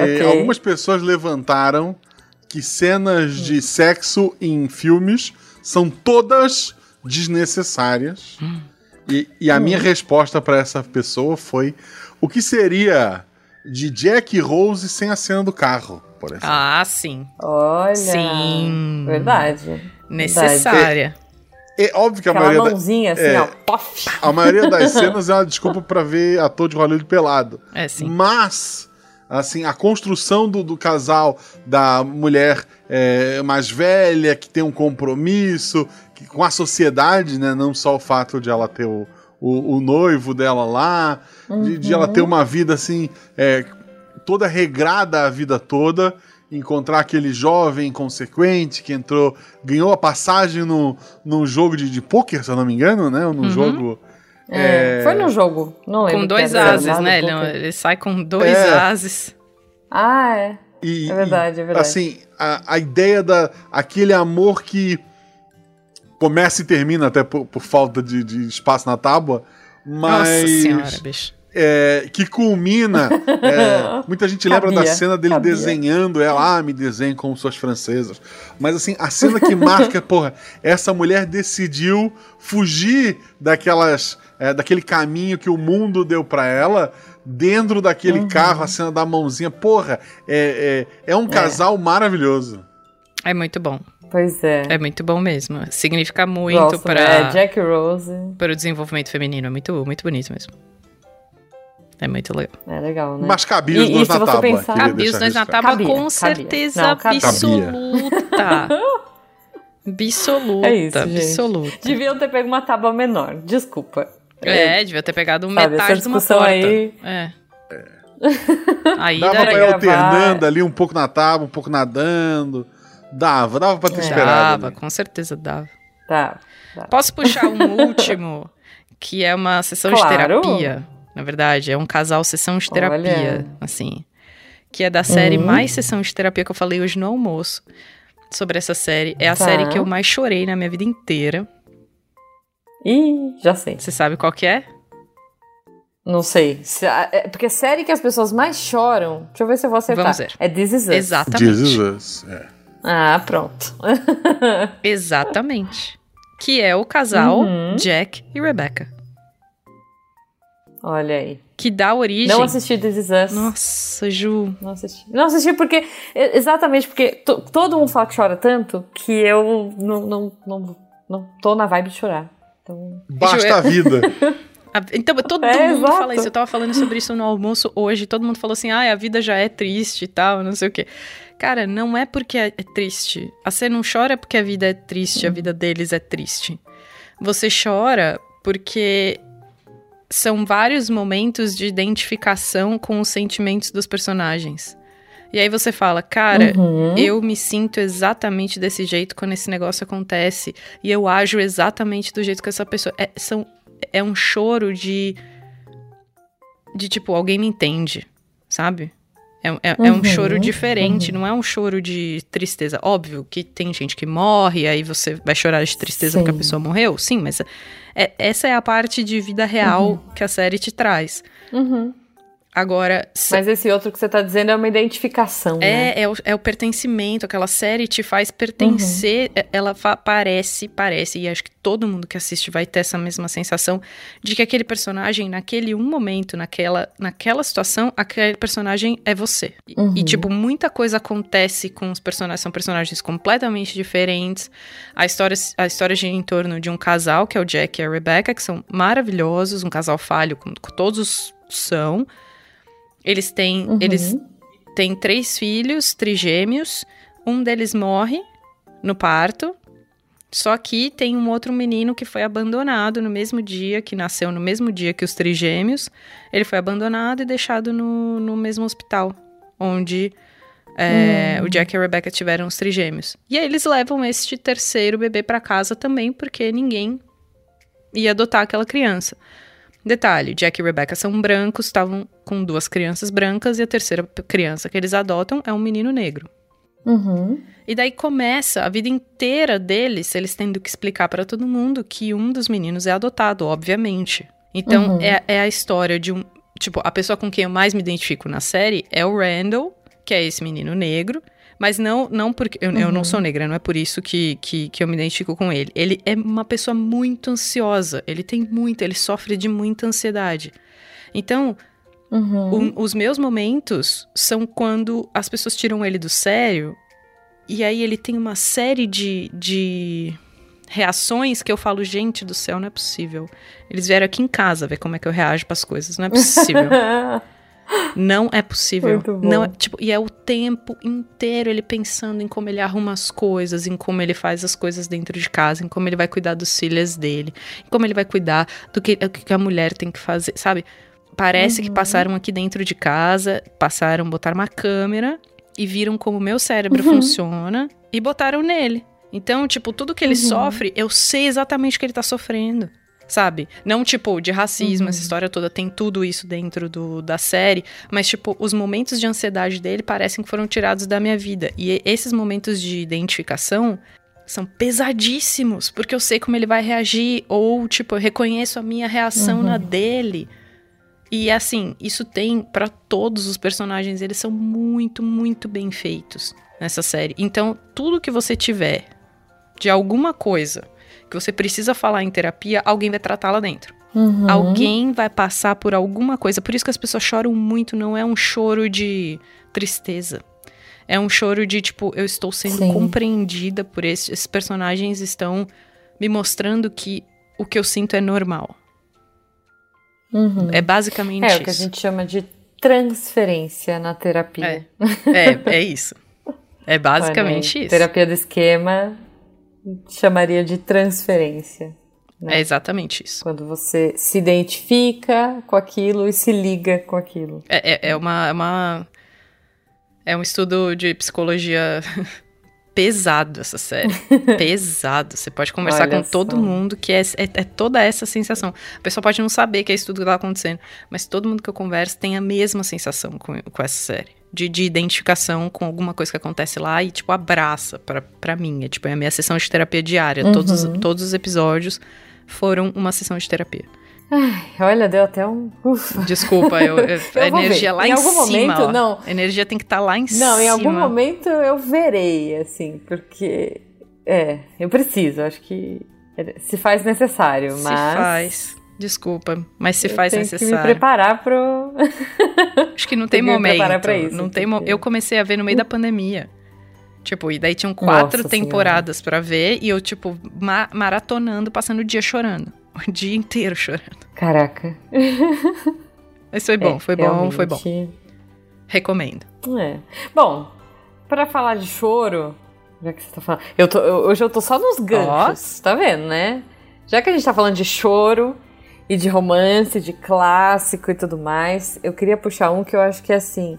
Ok. Algumas pessoas levantaram que cenas de sexo em filmes são todas desnecessárias. E, e a minha resposta para essa pessoa foi: o que seria de Jack e Rose sem a cena do carro, por exemplo? Ah, sim. Olha. Sim. Verdade. Necessária. É óbvio que a Aquela maioria, da- mãozinha assim, é. ó. Pof. a maioria das cenas é uma desculpa para ver ator de Hollywood pelado. É, sim. Mas, assim, a construção do, do casal, da mulher é, mais velha, que tem um compromisso que- com a sociedade, né? Não só o fato de ela ter o, o, o noivo dela lá, de, de ela ter uma vida assim, é, toda regrada a vida toda. encontrar aquele jovem consequente que entrou, ganhou a passagem no, num jogo de, de pôquer, se eu não me engano, né? Num Uhum. jogo. É, É. Foi no jogo, não lembro. Com dois ases, né? Ele, não- porque- ele sai com dois É. ases. Ah, é. E, É verdade, é verdade. Assim, a, a ideia da aquele amor que começa e termina até por, por falta de, de espaço na tábua, mas Nossa senhora, bicho. é, que culmina. é, muita gente lembra da cena dele cabia. desenhando ela, ah, me desenhe como suas francesas. Mas assim, a cena que marca, porra, essa mulher decidiu fugir daquelas, é, daquele caminho que o mundo deu pra ela. Dentro daquele Uhum. carro, a cena da mãozinha, porra, é, é, é um casal maravilhoso. É muito bom. Pois é. É muito bom mesmo. Significa muito para É, Jack Rose. para o desenvolvimento feminino. É muito, muito bonito mesmo. É muito legal. É legal, né? Mas cabia os dois na tábua. pensar- Cabia os dois na tábua Cabia, com cabia. certeza Não, cabia. absoluta. Absoluta. É isso, gente. absoluta. Deviam ter pego uma tábua menor. Desculpa. É, devia ter pegado Sabe, metade de uma porta. aí- É. Aí Dava pra ir gravar. alternando ali, um pouco na tábua, um pouco nadando. Dava, dava pra ter É. esperado. Dava, ali. com certeza dava. Tá. tá. Posso puxar um último, que é uma sessão de Claro. terapia. Na verdade, é um casal sessão de terapia, Olha. assim. Que é da série Uhum. mais sessão de terapia que eu falei hoje no almoço. Sobre essa série. É a Tá. série que eu mais chorei na minha vida inteira. Ih, já sei. Você sabe qual que é? Não sei. Se- é- Porque série que as pessoas mais choram. Deixa eu ver se eu vou acertar. Vamos ver. É This Is Us. Exatamente. Jesus. É. Ah, pronto. Exatamente. Que é o casal Uhum. Jack e Rebecca. Olha aí. Que dá origem. Não assisti This Is Us. Nossa, Ju. Não assisti. Não assisti porque. Exatamente porque to- todo mundo fala que chora tanto que eu não, não, não, não tô na vibe de chorar. Então. Basta a vida. Então, todo É, mundo exato. fala isso. Eu tava falando sobre isso no almoço hoje. Todo mundo falou assim: ah, a vida já é triste e tal, não sei o quê. Cara, não é porque é é triste. A Você não chora porque a vida é triste, a vida deles é triste. Você chora porque são vários momentos de identificação com os sentimentos dos personagens. E aí você fala, cara, Uhum. eu me sinto exatamente desse jeito quando esse negócio acontece. E eu ajo exatamente do jeito que essa pessoa. É, são, é um choro de. De tipo, alguém me entende, sabe? É, é, é um Uhum, choro diferente, não é um choro de tristeza. Óbvio que tem gente que morre, aí você vai chorar de tristeza porque a Sim. pessoa morreu. Sim, mas é- essa é a parte de vida real Uhum. que a série te traz. Uhum. Agora, Mas esse outro que você tá dizendo é uma identificação, né? é, é, o, é o pertencimento, aquela série te faz pertencer. é- Ela fa- parece, parece, e acho que todo mundo que assiste vai ter essa mesma sensação de que aquele personagem, naquele um momento, naquela, naquela situação, aquele personagem é você. E, Uhum. e, tipo, muita coisa acontece com os personagens, são personagens completamente diferentes. A história, a história gira em torno de um casal, que é o Jack e a Rebecca, que são maravilhosos, um casal falho, como todos são. Eles têm. Uhum. Eles tem três filhos, trigêmeos. Um deles morre no parto. Só que tem um outro menino que foi abandonado no mesmo dia, que nasceu no mesmo dia que os trigêmeos. Ele foi abandonado e deixado no, no mesmo hospital, onde é, o Jack e a Rebecca tiveram os trigêmeos. E aí eles levam este terceiro bebê para casa também, porque ninguém ia adotar aquela criança. Detalhe, Jack e Rebecca são brancos, estavam com duas crianças brancas e a terceira criança que eles adotam é um menino negro. Uhum. E daí começa a vida inteira deles, eles tendo que explicar para todo mundo que um dos meninos é adotado, obviamente. Então Uhum. é, é a história de um. Tipo, a pessoa com quem eu mais me identifico na série é o Randall, que é esse menino negro. Mas não, não porque. Eu, eu não Uhum. sou negra, não é por isso que, que, que eu me identifico com ele. Ele é uma pessoa muito ansiosa. Ele tem muito, ele sofre de muita ansiedade. Então, Uhum. o- os meus momentos são quando as pessoas tiram ele do sério e aí ele tem uma série de, de reações que eu falo, gente do céu, não é possível. Eles vieram aqui em casa ver como é que eu reajo pras coisas, não é possível. Não é possível. Não é, tipo, e é o tempo inteiro ele pensando em como ele arruma as coisas, em como ele faz as coisas dentro de casa, em como ele vai cuidar dos filhos dele, em como ele vai cuidar do que, o que a mulher tem que fazer, sabe? Parece que passaram aqui dentro de casa, passaram, botaram uma câmera e viram como meu cérebro uhum. funciona e botaram nele. Então, tipo, tudo que ele uhum. sofre, eu sei exatamente o que ele tá sofrendo. Sabe? Não, tipo, de racismo, uhum. essa história toda tem tudo isso dentro do, da série, mas, tipo, os momentos de ansiedade dele parecem que foram tirados da minha vida. E esses momentos de identificação são pesadíssimos, porque eu sei como ele vai reagir, ou, tipo, eu reconheço a minha reação uhum. na dele. E assim, isso tem para todos os personagens, eles são muito, muito bem feitos nessa série. Então, tudo que você tiver de alguma coisa que você precisa falar em terapia, alguém vai tratar lá dentro. Uhum. Alguém vai passar por alguma coisa. Por isso que as pessoas choram muito, não é um choro de tristeza. É um choro de tipo, eu estou sendo Sim. compreendida por esses, esses personagens estão me mostrando que o que eu sinto é normal. Uhum. É basicamente é, isso. É o que a gente chama de transferência na terapia. É, é, é isso. É basicamente isso. Terapia do esquema chamaria de transferência. Né? É exatamente isso. Quando você se identifica com aquilo e se liga com aquilo. É, é, é uma, é uma. É um estudo de psicologia pesado essa série. pesado. Você pode conversar Olha com só. todo mundo que é, é, é, toda essa sensação. A pessoa pode não saber que é isso tudo que tá acontecendo, mas todo mundo que eu converso tem a mesma sensação com, com essa série. De, de identificação com alguma coisa que acontece lá e, tipo, abraça pra, pra mim. É, tipo, é a minha sessão de terapia diária. Uhum. Todos, todos os episódios foram uma sessão de terapia. Ai, olha, deu até um. Ufa. Desculpa, eu, eu, eu a energia ver. lá em, em algum cima. Momento, ó. não. A energia tem que estar tá lá em não, cima. Não, em algum momento eu verei, assim, porque. É, eu preciso, acho que se faz necessário, mas. Se faz. Desculpa, mas se faz necessário. Que me preparar pro. acho que não tem, tem momento. Me pra isso, não tem mo... Eu comecei a ver no meio da pandemia. Tipo, e daí tinham quatro Nossa temporadas para ver e eu, tipo, ma maratonando, passando o dia chorando. O dia inteiro chorando. Caraca. Mas foi bom, é, foi bom, foi bom. Recomendo. É. Bom, para falar de choro, já que você tá falando. Eu tô, eu, hoje eu tô só nos ganchos, oh. tá vendo, né? Já que a gente tá falando de choro e de romance, de clássico e tudo mais, eu queria puxar um que eu acho que é assim.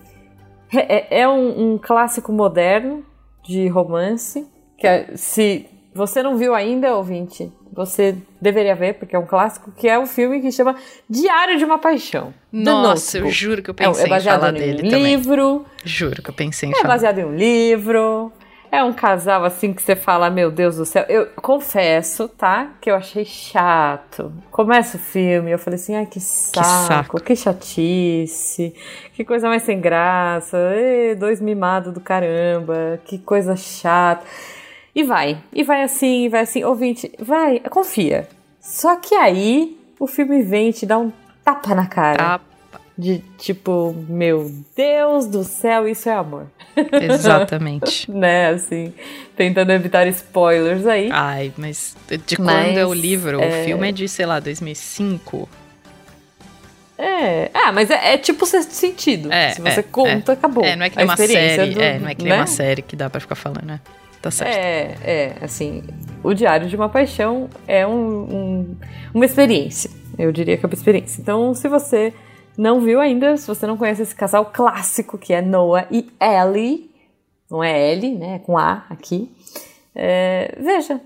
É, é um, um clássico moderno de romance. Que é, se você não viu ainda, ouvinte, você deveria ver, porque é um clássico, que é um filme que chama Diário de uma Paixão. Nossa, eu juro que eu pensei é, é baseado em falar em dele um também. livro. Juro que eu pensei em é falar. É baseado em um livro. É um casal assim que você fala, meu Deus do céu. Eu confesso, tá? Que eu achei chato. Começa o filme, eu falei assim, ai que saco, que, saco. que chatice, que coisa mais sem graça, Ei, dois mimados do caramba, que coisa chata. E vai, e vai assim, e vai assim, ouvinte, vai, confia. Só que aí o filme vem e te dá um tapa na cara. Tapa. De tipo, meu Deus do céu, isso é amor. Exatamente. né, assim, tentando evitar spoilers aí. Ai, mas de quando mas, é o livro? É... O filme é de, sei lá, 2005. É, ah, mas é, é tipo sexto sentido. É, Se você é, conta, é. acabou. É, não é que nem uma série. Do, é, não é que nem né? uma série que dá pra ficar falando, né? Tá certo. É, é, assim, o Diário de uma Paixão é um, um, uma experiência. Eu diria que é uma experiência. Então, se você não viu ainda, se você não conhece esse casal clássico que é Noah e Ellie, não é Ellie, né? É com A aqui. É, veja,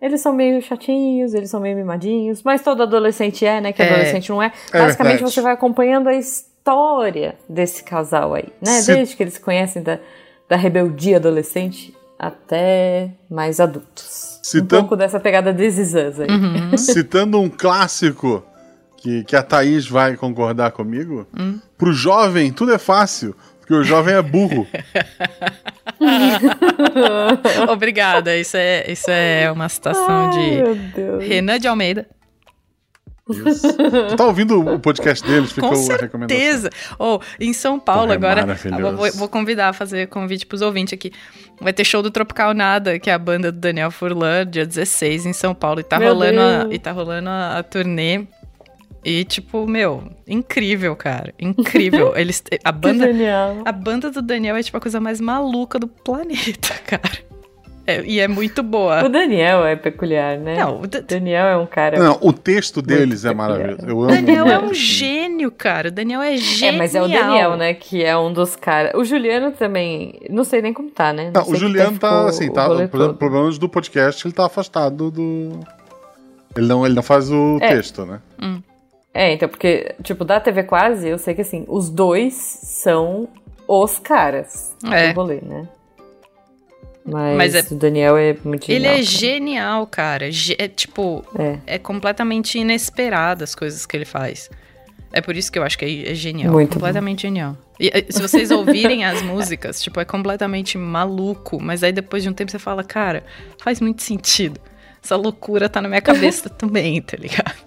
eles são meio chatinhos, eles são meio mimadinhos, mas todo adolescente é, né? Que é, adolescente não é. é Basicamente, você vai acompanhando a história desse casal aí, né? Se... Desde que eles se conhecem da, da rebeldia adolescente até mais adultos. Citando... Um pouco dessa pegada This aí. Uhum. Citando um clássico que, que a Thaís vai concordar comigo, hum. pro jovem tudo é fácil, porque o jovem é burro. Obrigada, isso é, isso é uma citação Ai, de Renan de Almeida. Isso. Tu tá ouvindo o podcast deles? Ficou Com certeza. Ou oh, em São Paulo Pô, é agora, vou, vou, convidar, fazer convite pros ouvintes aqui. Vai ter show do Tropical Nada, que é a banda do Daniel Furlan, dia 16 em São Paulo. E tá, rolando a, e tá rolando a, a turnê e, tipo, meu, incrível, cara. Incrível. Eles. A banda. A banda do Daniel é, tipo, a coisa mais maluca do planeta, cara. É, e é muito boa. O Daniel é peculiar, né? Não, o O D- Daniel é um cara. Não, o texto deles é peculiar. maravilhoso. Eu amo. Daniel é um gênio, cara. O Daniel é É, genial. mas é o Daniel, né? Que é um dos caras. O Juliano também. Não sei nem como tá, né? Não, sei o Juliano ficou tá assim, o tá. Por problemas do podcast, ele tá afastado do. Ele não, ele não faz o É. texto, né? É, então, porque, tipo, da TV Quase, eu sei que assim, os dois são os caras É. do rolê, né? Mas, Mas é- o Daniel é muito Ele genial. é cara. genial, cara. É tipo, É. é completamente inesperado as coisas que ele faz. É por isso que eu acho que é, é genial. Muito completamente genial. E se vocês ouvirem as músicas, tipo, é completamente maluco. Mas aí depois de um tempo você fala, cara, faz muito sentido. Essa loucura tá na minha cabeça também, tá ligado?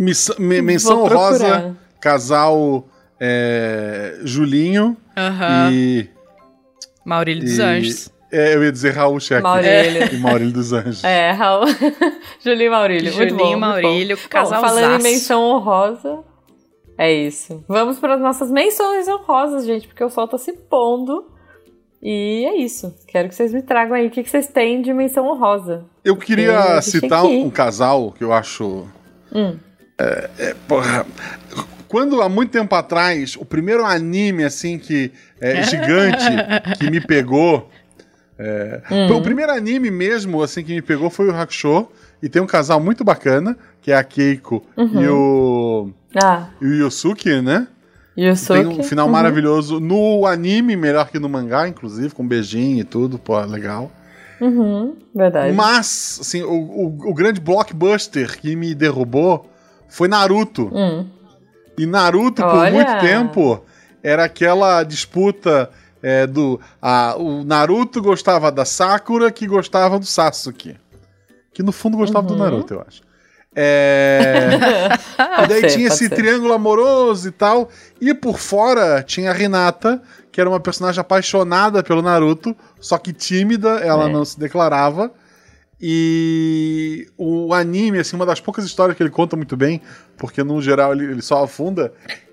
Miss- me- menção rosa, casal é, Julinho e, Maurílio dos e- Anjos. É, eu ia dizer Raul Cheque. Maurílio. E Maurílio dos Anjos. É, Raul. Julinho e Maurílio. muito bom, Julinho e Maurílio, bom. casalzaço. Bom, falando em menção honrosa, é isso. Vamos para as nossas menções honrosas, gente, porque o sol tá se pondo. E é isso. Quero que vocês me tragam aí o que, que vocês têm de menção honrosa. Eu queria citar aqui. um casal que eu acho. Hum. É, é, porra. Quando há muito tempo atrás, o primeiro anime assim que é gigante que me pegou. é, Hum. O primeiro anime mesmo assim que me pegou foi o Hakusho. E tem um casal muito bacana, que é a Keiko e o. Ah, E o Yosuke, né? Yusuke. Tem um final Uhum. maravilhoso no anime, melhor que no mangá, inclusive, com beijinho e tudo, pô, legal. Uhum, verdade. Mas, assim, o, o, o grande blockbuster que me derrubou foi Naruto. Hum. E Naruto, por Olha! muito tempo, era aquela disputa é, do. A, o Naruto gostava da Sakura, que gostava do Sasuke. Que no fundo gostava do Uhum. Naruto, eu acho. É. E daí ser, tinha esse ser. triângulo amoroso e tal. E por fora tinha a Renata, que era uma personagem apaixonada pelo Naruto, só que tímida, ela É. não se declarava. E o anime, assim, uma das poucas histórias que ele conta muito bem, porque no geral ele, ele só afunda,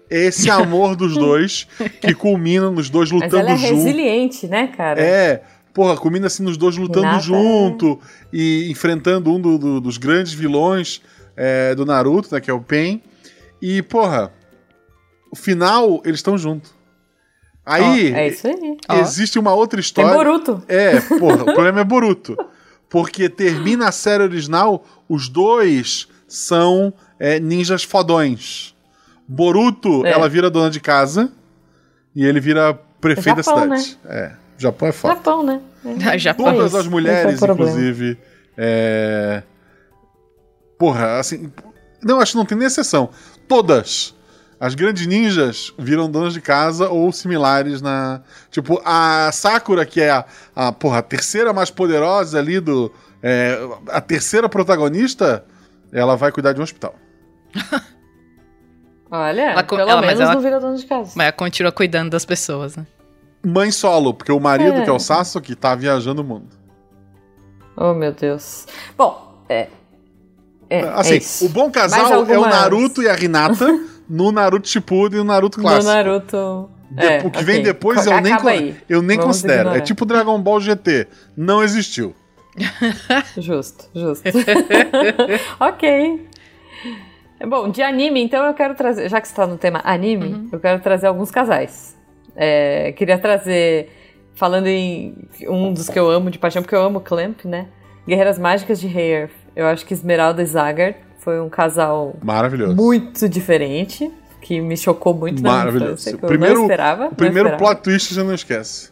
é esse amor dos dois que culmina nos dois lutando ela é junto. resiliente, né, cara? É, porra, culmina assim nos dois lutando Renata junto e enfrentando um do- do- dos grandes vilões é, do Naruto, né, que é o Pen. E, porra, o final, eles estão juntos. Aí, Ó, é aí. Existe uma outra Tem história. Boruto. É, porra, o problema é Boruto. Porque termina a série original, os dois são é, ninjas fodões. Boruto, É. ela vira dona de casa e ele vira prefeito Japão, da cidade. É, Japão é foda. Japão, né? É. Já Todas as mulheres, é problema. inclusive. É... Porra, assim. Não, acho que não tem nem exceção. Todas. As grandes ninjas viram donas de casa ou similares na. Tipo, a Sakura, que é a, a, porra, a terceira mais poderosa ali do. é, a terceira protagonista, ela vai cuidar de um hospital. Olha, Ela pelo ela- mas menos ela- não vira dona de casa. Mas ela continua cuidando das pessoas, né? Mãe solo, porque o marido, É. que é o Sasuke, tá viajando o mundo. Oh, meu Deus. Bom, é. É, Assim, é o bom casal é o Naruto e a Hinata no Naruto Shippuden e no Naruto clássico. Naruto. De- é, o que ok. vem depois eu nem, con- eu nem Vamos considero. ignorar. É tipo Dragon Ball GT. Não existiu. Justo, justo. ok. Bom, de anime, então eu quero trazer. Já que você está no tema anime, Uhum. eu quero trazer alguns casais. É, queria trazer. Falando em um dos que eu amo de paixão, porque eu amo Clamp, né? Guerreiras Mágicas de Earth. Eu acho que Esmeralda e Zagar foi um casal Maravilhoso. muito diferente, que me chocou muito na Maravilhoso. infância, que O eu primeiro, não esperava. o não primeiro esperava. plot twist você não esquece.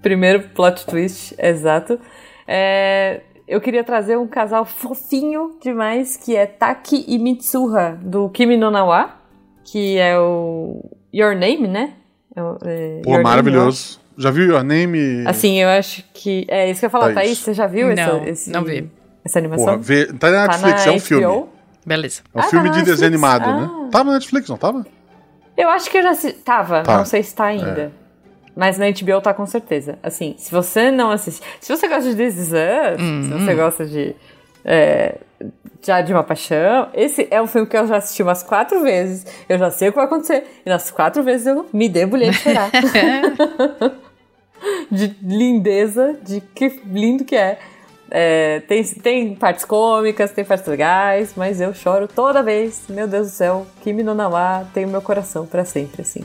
Primeiro plot twist, exato. É, eu queria trazer um casal fofinho demais, que é Taki e Mitsuha, do Kimi no Nawa, que é o Your Name, né? É é, Pô, Your Name, maravilhoso. Já viu Your Name? Assim, eu acho que... É isso que eu ia falar, Thaís. Thaís, você já viu Não, essa, esse- não vi. essa Porra, animação? vê, tá na Tá Netflix, na é um filme. Beleza. É um Ah, filme tá de na desenho Netflix? animado, Ah. né? Tava na Netflix, não tava? Eu acho que eu já assi- tava, Tá. não sei se tá ainda. Mas na HBO tá com certeza. Assim, se você não assiste. Se você gosta de This Is Us, se você gosta de. é, já de uma paixão. Esse é um filme que eu já assisti umas quatro vezes. Eu já sei o que vai acontecer. E nas quatro vezes eu me debulhei de chorar. de lindeza, de que lindo que é. É, tem, tem partes cômicas, tem partes legais, mas eu choro toda vez. Meu Deus do céu, Kimi no Nawa tem o meu coração para sempre, assim.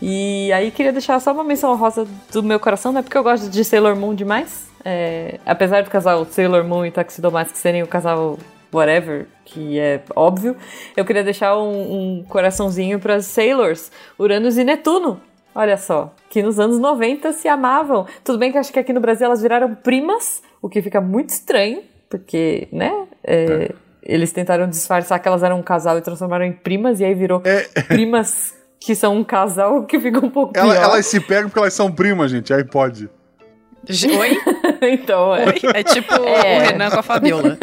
E aí queria deixar só uma menção rosa do meu coração, né? Porque eu gosto de Sailor Moon demais. É, apesar do casal Sailor Moon e Tuxedo Mask serem o casal whatever, que é óbvio, eu queria deixar um, um coraçãozinho para Sailors, Uranus e Netuno. Olha só, que nos anos 90 se amavam. Tudo bem que acho que aqui no Brasil elas viraram primas, o que fica muito estranho, porque, né? É, é. Eles tentaram disfarçar que elas eram um casal e transformaram em primas, e aí virou é. primas que são um casal que fica um pouco Ela, Elas se pegam porque elas são primas, gente, aí pode. Oi? então, é. Oi? É tipo é. o Renan com a Fabiola.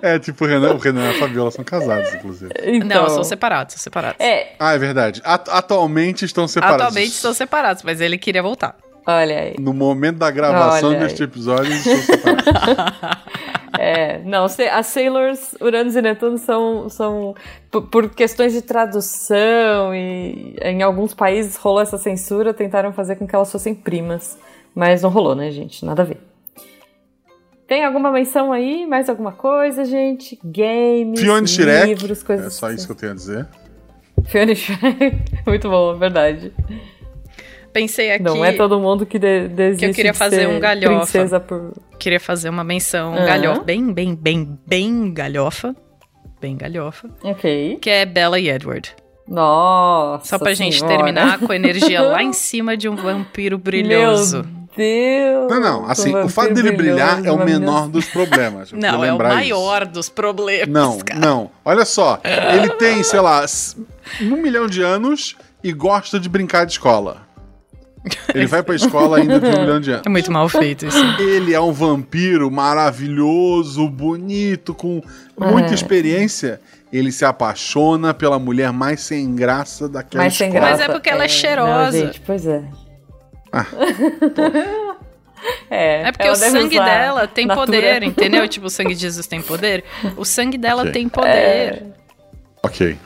É, tipo o Renan, o Renan e a Fabiola são casados, inclusive. Então... Não, são separados, são separados. É. Ah, é verdade. atualmente estão separados. Atualmente estão separados, mas ele queria voltar. Olha aí. No momento da gravação Olha deste aí. episódio. É, não, as Sailors, Uranus e Netuno são, são por, questões de tradução e em alguns países rolou essa censura, tentaram fazer com que elas fossem primas. Mas não rolou, né, gente? Nada a ver. Tem alguma menção aí? Mais alguma coisa, gente? Games, Fiona livros, coisas É só isso que eu tenho a dizer. Fiona Shrek. Muito bom, é verdade. Pensei aqui. Não é todo mundo que de desiste que eu queria de fazer um galhofa. Princesa por... Queria fazer uma menção uhum. galhofa, bem, bem, bem, bem galhofa. Bem galhofa. Ok. Que é Bella e Edward. Nossa. Só pra senhora. gente terminar com a energia lá em cima de um vampiro brilhoso. Meu Deus! Não, não, assim, o fato dele brilhar é o menor dos problemas. Não, é o maior isso. dos problemas. Não, cara. não. Olha só, ele tem, sei lá, um milhão de anos e gosta de brincar de escola. Ele vai pra escola ainda de um milhão de anos. É muito mal feito isso. Ele é um vampiro maravilhoso, bonito, com muita é. experiência. Ele se apaixona pela mulher mais sem graça daquela mais escola. Sem graça. Mas é porque ela é, é cheirosa. Não, gente, pois é. Ah, é, é porque o sangue dela tem poder, entendeu? tipo, o sangue de Jesus tem poder. O sangue dela okay. tem poder. É. Ok.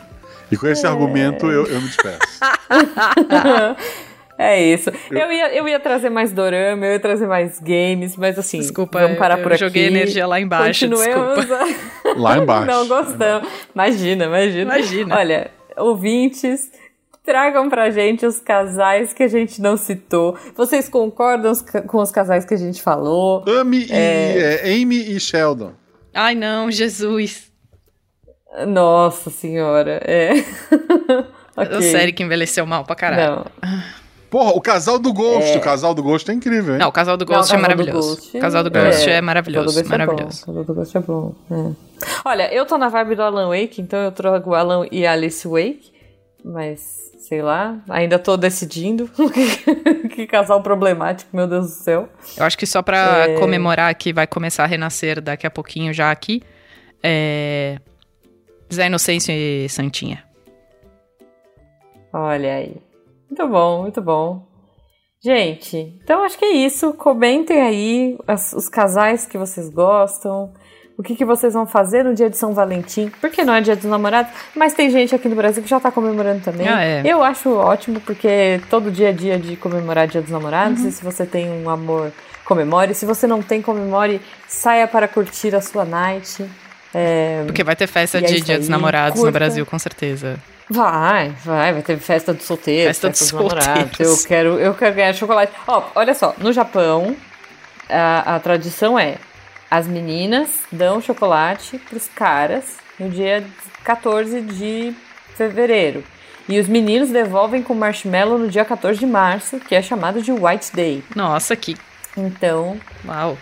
E com esse é. argumento eu, eu me despeço. É isso. Eu... eu, ia, eu ia trazer mais dorama, eu ia trazer mais games, mas assim, desculpa, vamos parar por aqui. joguei energia lá embaixo, Continuemos. desculpa. Lá embaixo. Não gostamos. Imagina, imagina. Imagina. Olha, ouvintes, Tragam pra gente os casais que a gente não citou. Vocês concordam com os casais que a gente falou? Amy, é... e, é, Amy e Sheldon. Ai, não, Jesus. Nossa senhora, é. okay. Série que envelheceu mal pra caralho. Não. Porra, o casal do Ghost. É... O casal do Ghost é incrível, hein? Não, o casal do Ghost não, é maravilhoso. Ghost... O casal do Ghost é, é maravilhoso. O maravilhoso. É o casal do Ghost é bom. É. Olha, eu tô na vibe do Alan Wake, então eu trago Alan e Alice Wake. Mas sei lá, ainda tô decidindo. que casal problemático, meu Deus do céu. Eu acho que só pra é... comemorar que vai começar a renascer daqui a pouquinho já aqui, é... Zé Inocêncio e Santinha. Olha aí. Muito bom, muito bom. Gente, então acho que é isso. Comentem aí as, os casais que vocês gostam o que, que vocês vão fazer no dia de São Valentim, porque não é dia dos namorados, mas tem gente aqui no Brasil que já tá comemorando também. Ah, é. Eu acho ótimo, porque todo dia é dia de comemorar dia dos namorados, uhum. e se você tem um amor, comemore. Se você não tem, comemore, saia para curtir a sua night. É... Porque vai ter festa de é dia dos namorados curta. no Brasil, com certeza. Vai, vai, vai ter festa do solteiro, festa, festa dos namorados. Eu quero, eu quero ganhar chocolate. Ó, olha só, no Japão, a, a tradição é as meninas dão chocolate para os caras no dia 14 de fevereiro. E os meninos devolvem com marshmallow no dia 14 de março, que é chamado de White Day. Nossa, que. Então. Uau.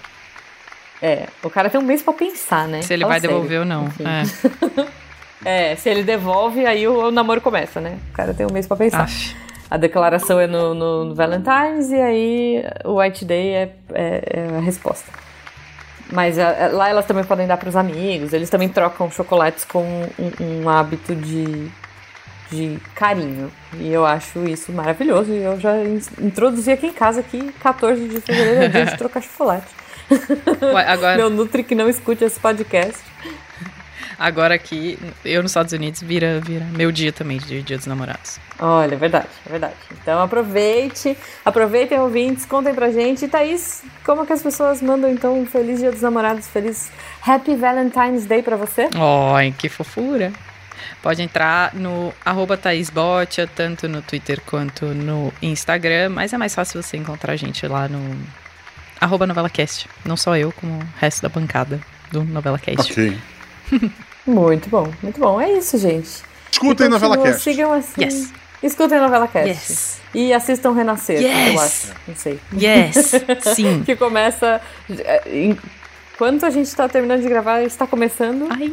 É, o cara tem um mês para pensar, né? Se ele Fala vai sério. devolver ou não. É. é. se ele devolve, aí o, o, namoro começa, né? O cara tem um mês para pensar. Aff. A declaração é no, no, no, Valentine's e aí o White Day é, é, é a resposta. Mas a, a, lá elas também podem dar para os amigos, eles também trocam chocolates com um, um, hábito de, de carinho. E eu acho isso maravilhoso. E eu já introduzi aqui em casa que 14 de fevereiro é dia de trocar chocolate. Agora... Meu Nutri que não escute esse podcast. Agora aqui, eu nos Estados Unidos, vira, vira meu dia também de Dia dos Namorados. Olha, é verdade, é verdade. Então aproveite, aproveitem ouvintes, contem pra gente. E Thaís, como que as pessoas mandam então um feliz Dia dos Namorados, feliz Happy Valentine's Day pra você? Ai, que fofura. Pode entrar no arroba Botia, tanto no Twitter quanto no Instagram, mas é mais fácil você encontrar a gente lá no arroba NovelaCast. Não só eu, como o resto da bancada do NovelaCast. Ok. muito bom, muito bom. É isso, gente. Escutem NovelaCast. Sigam assim. Yes. Escutem a novela Cast. Yes. E assistam Renascer, yes. eu acho. Não sei. Yes, sim. que começa. Enquanto a gente está terminando de gravar, está começando Ai,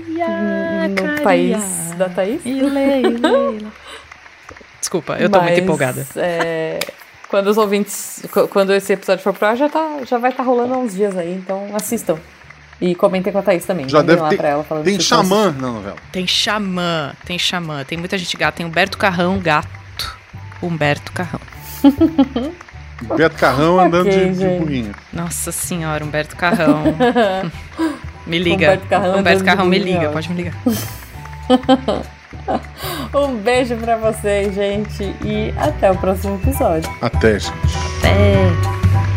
no caria. país da Thaís. Desculpa, eu tô Mas, muito empolgada. É, quando os ouvintes. Quando esse episódio for pro ar, já, tá, já vai estar tá rolando há uns dias aí, então assistam. E comentem com a Thaís também. Já deve ter. Ela tem xamã na novela. Tem xamã, tem xamã. Tem muita gente gata. Tem Humberto Carrão, gato. Humberto Carrão. Humberto Carrão andando okay, de, de burrinho. Nossa senhora, Humberto Carrão. me liga. Humberto Carrão, Humberto Carrão me liga, pode me ligar. um beijo pra vocês, gente. E até o próximo episódio. Até, gente. Até.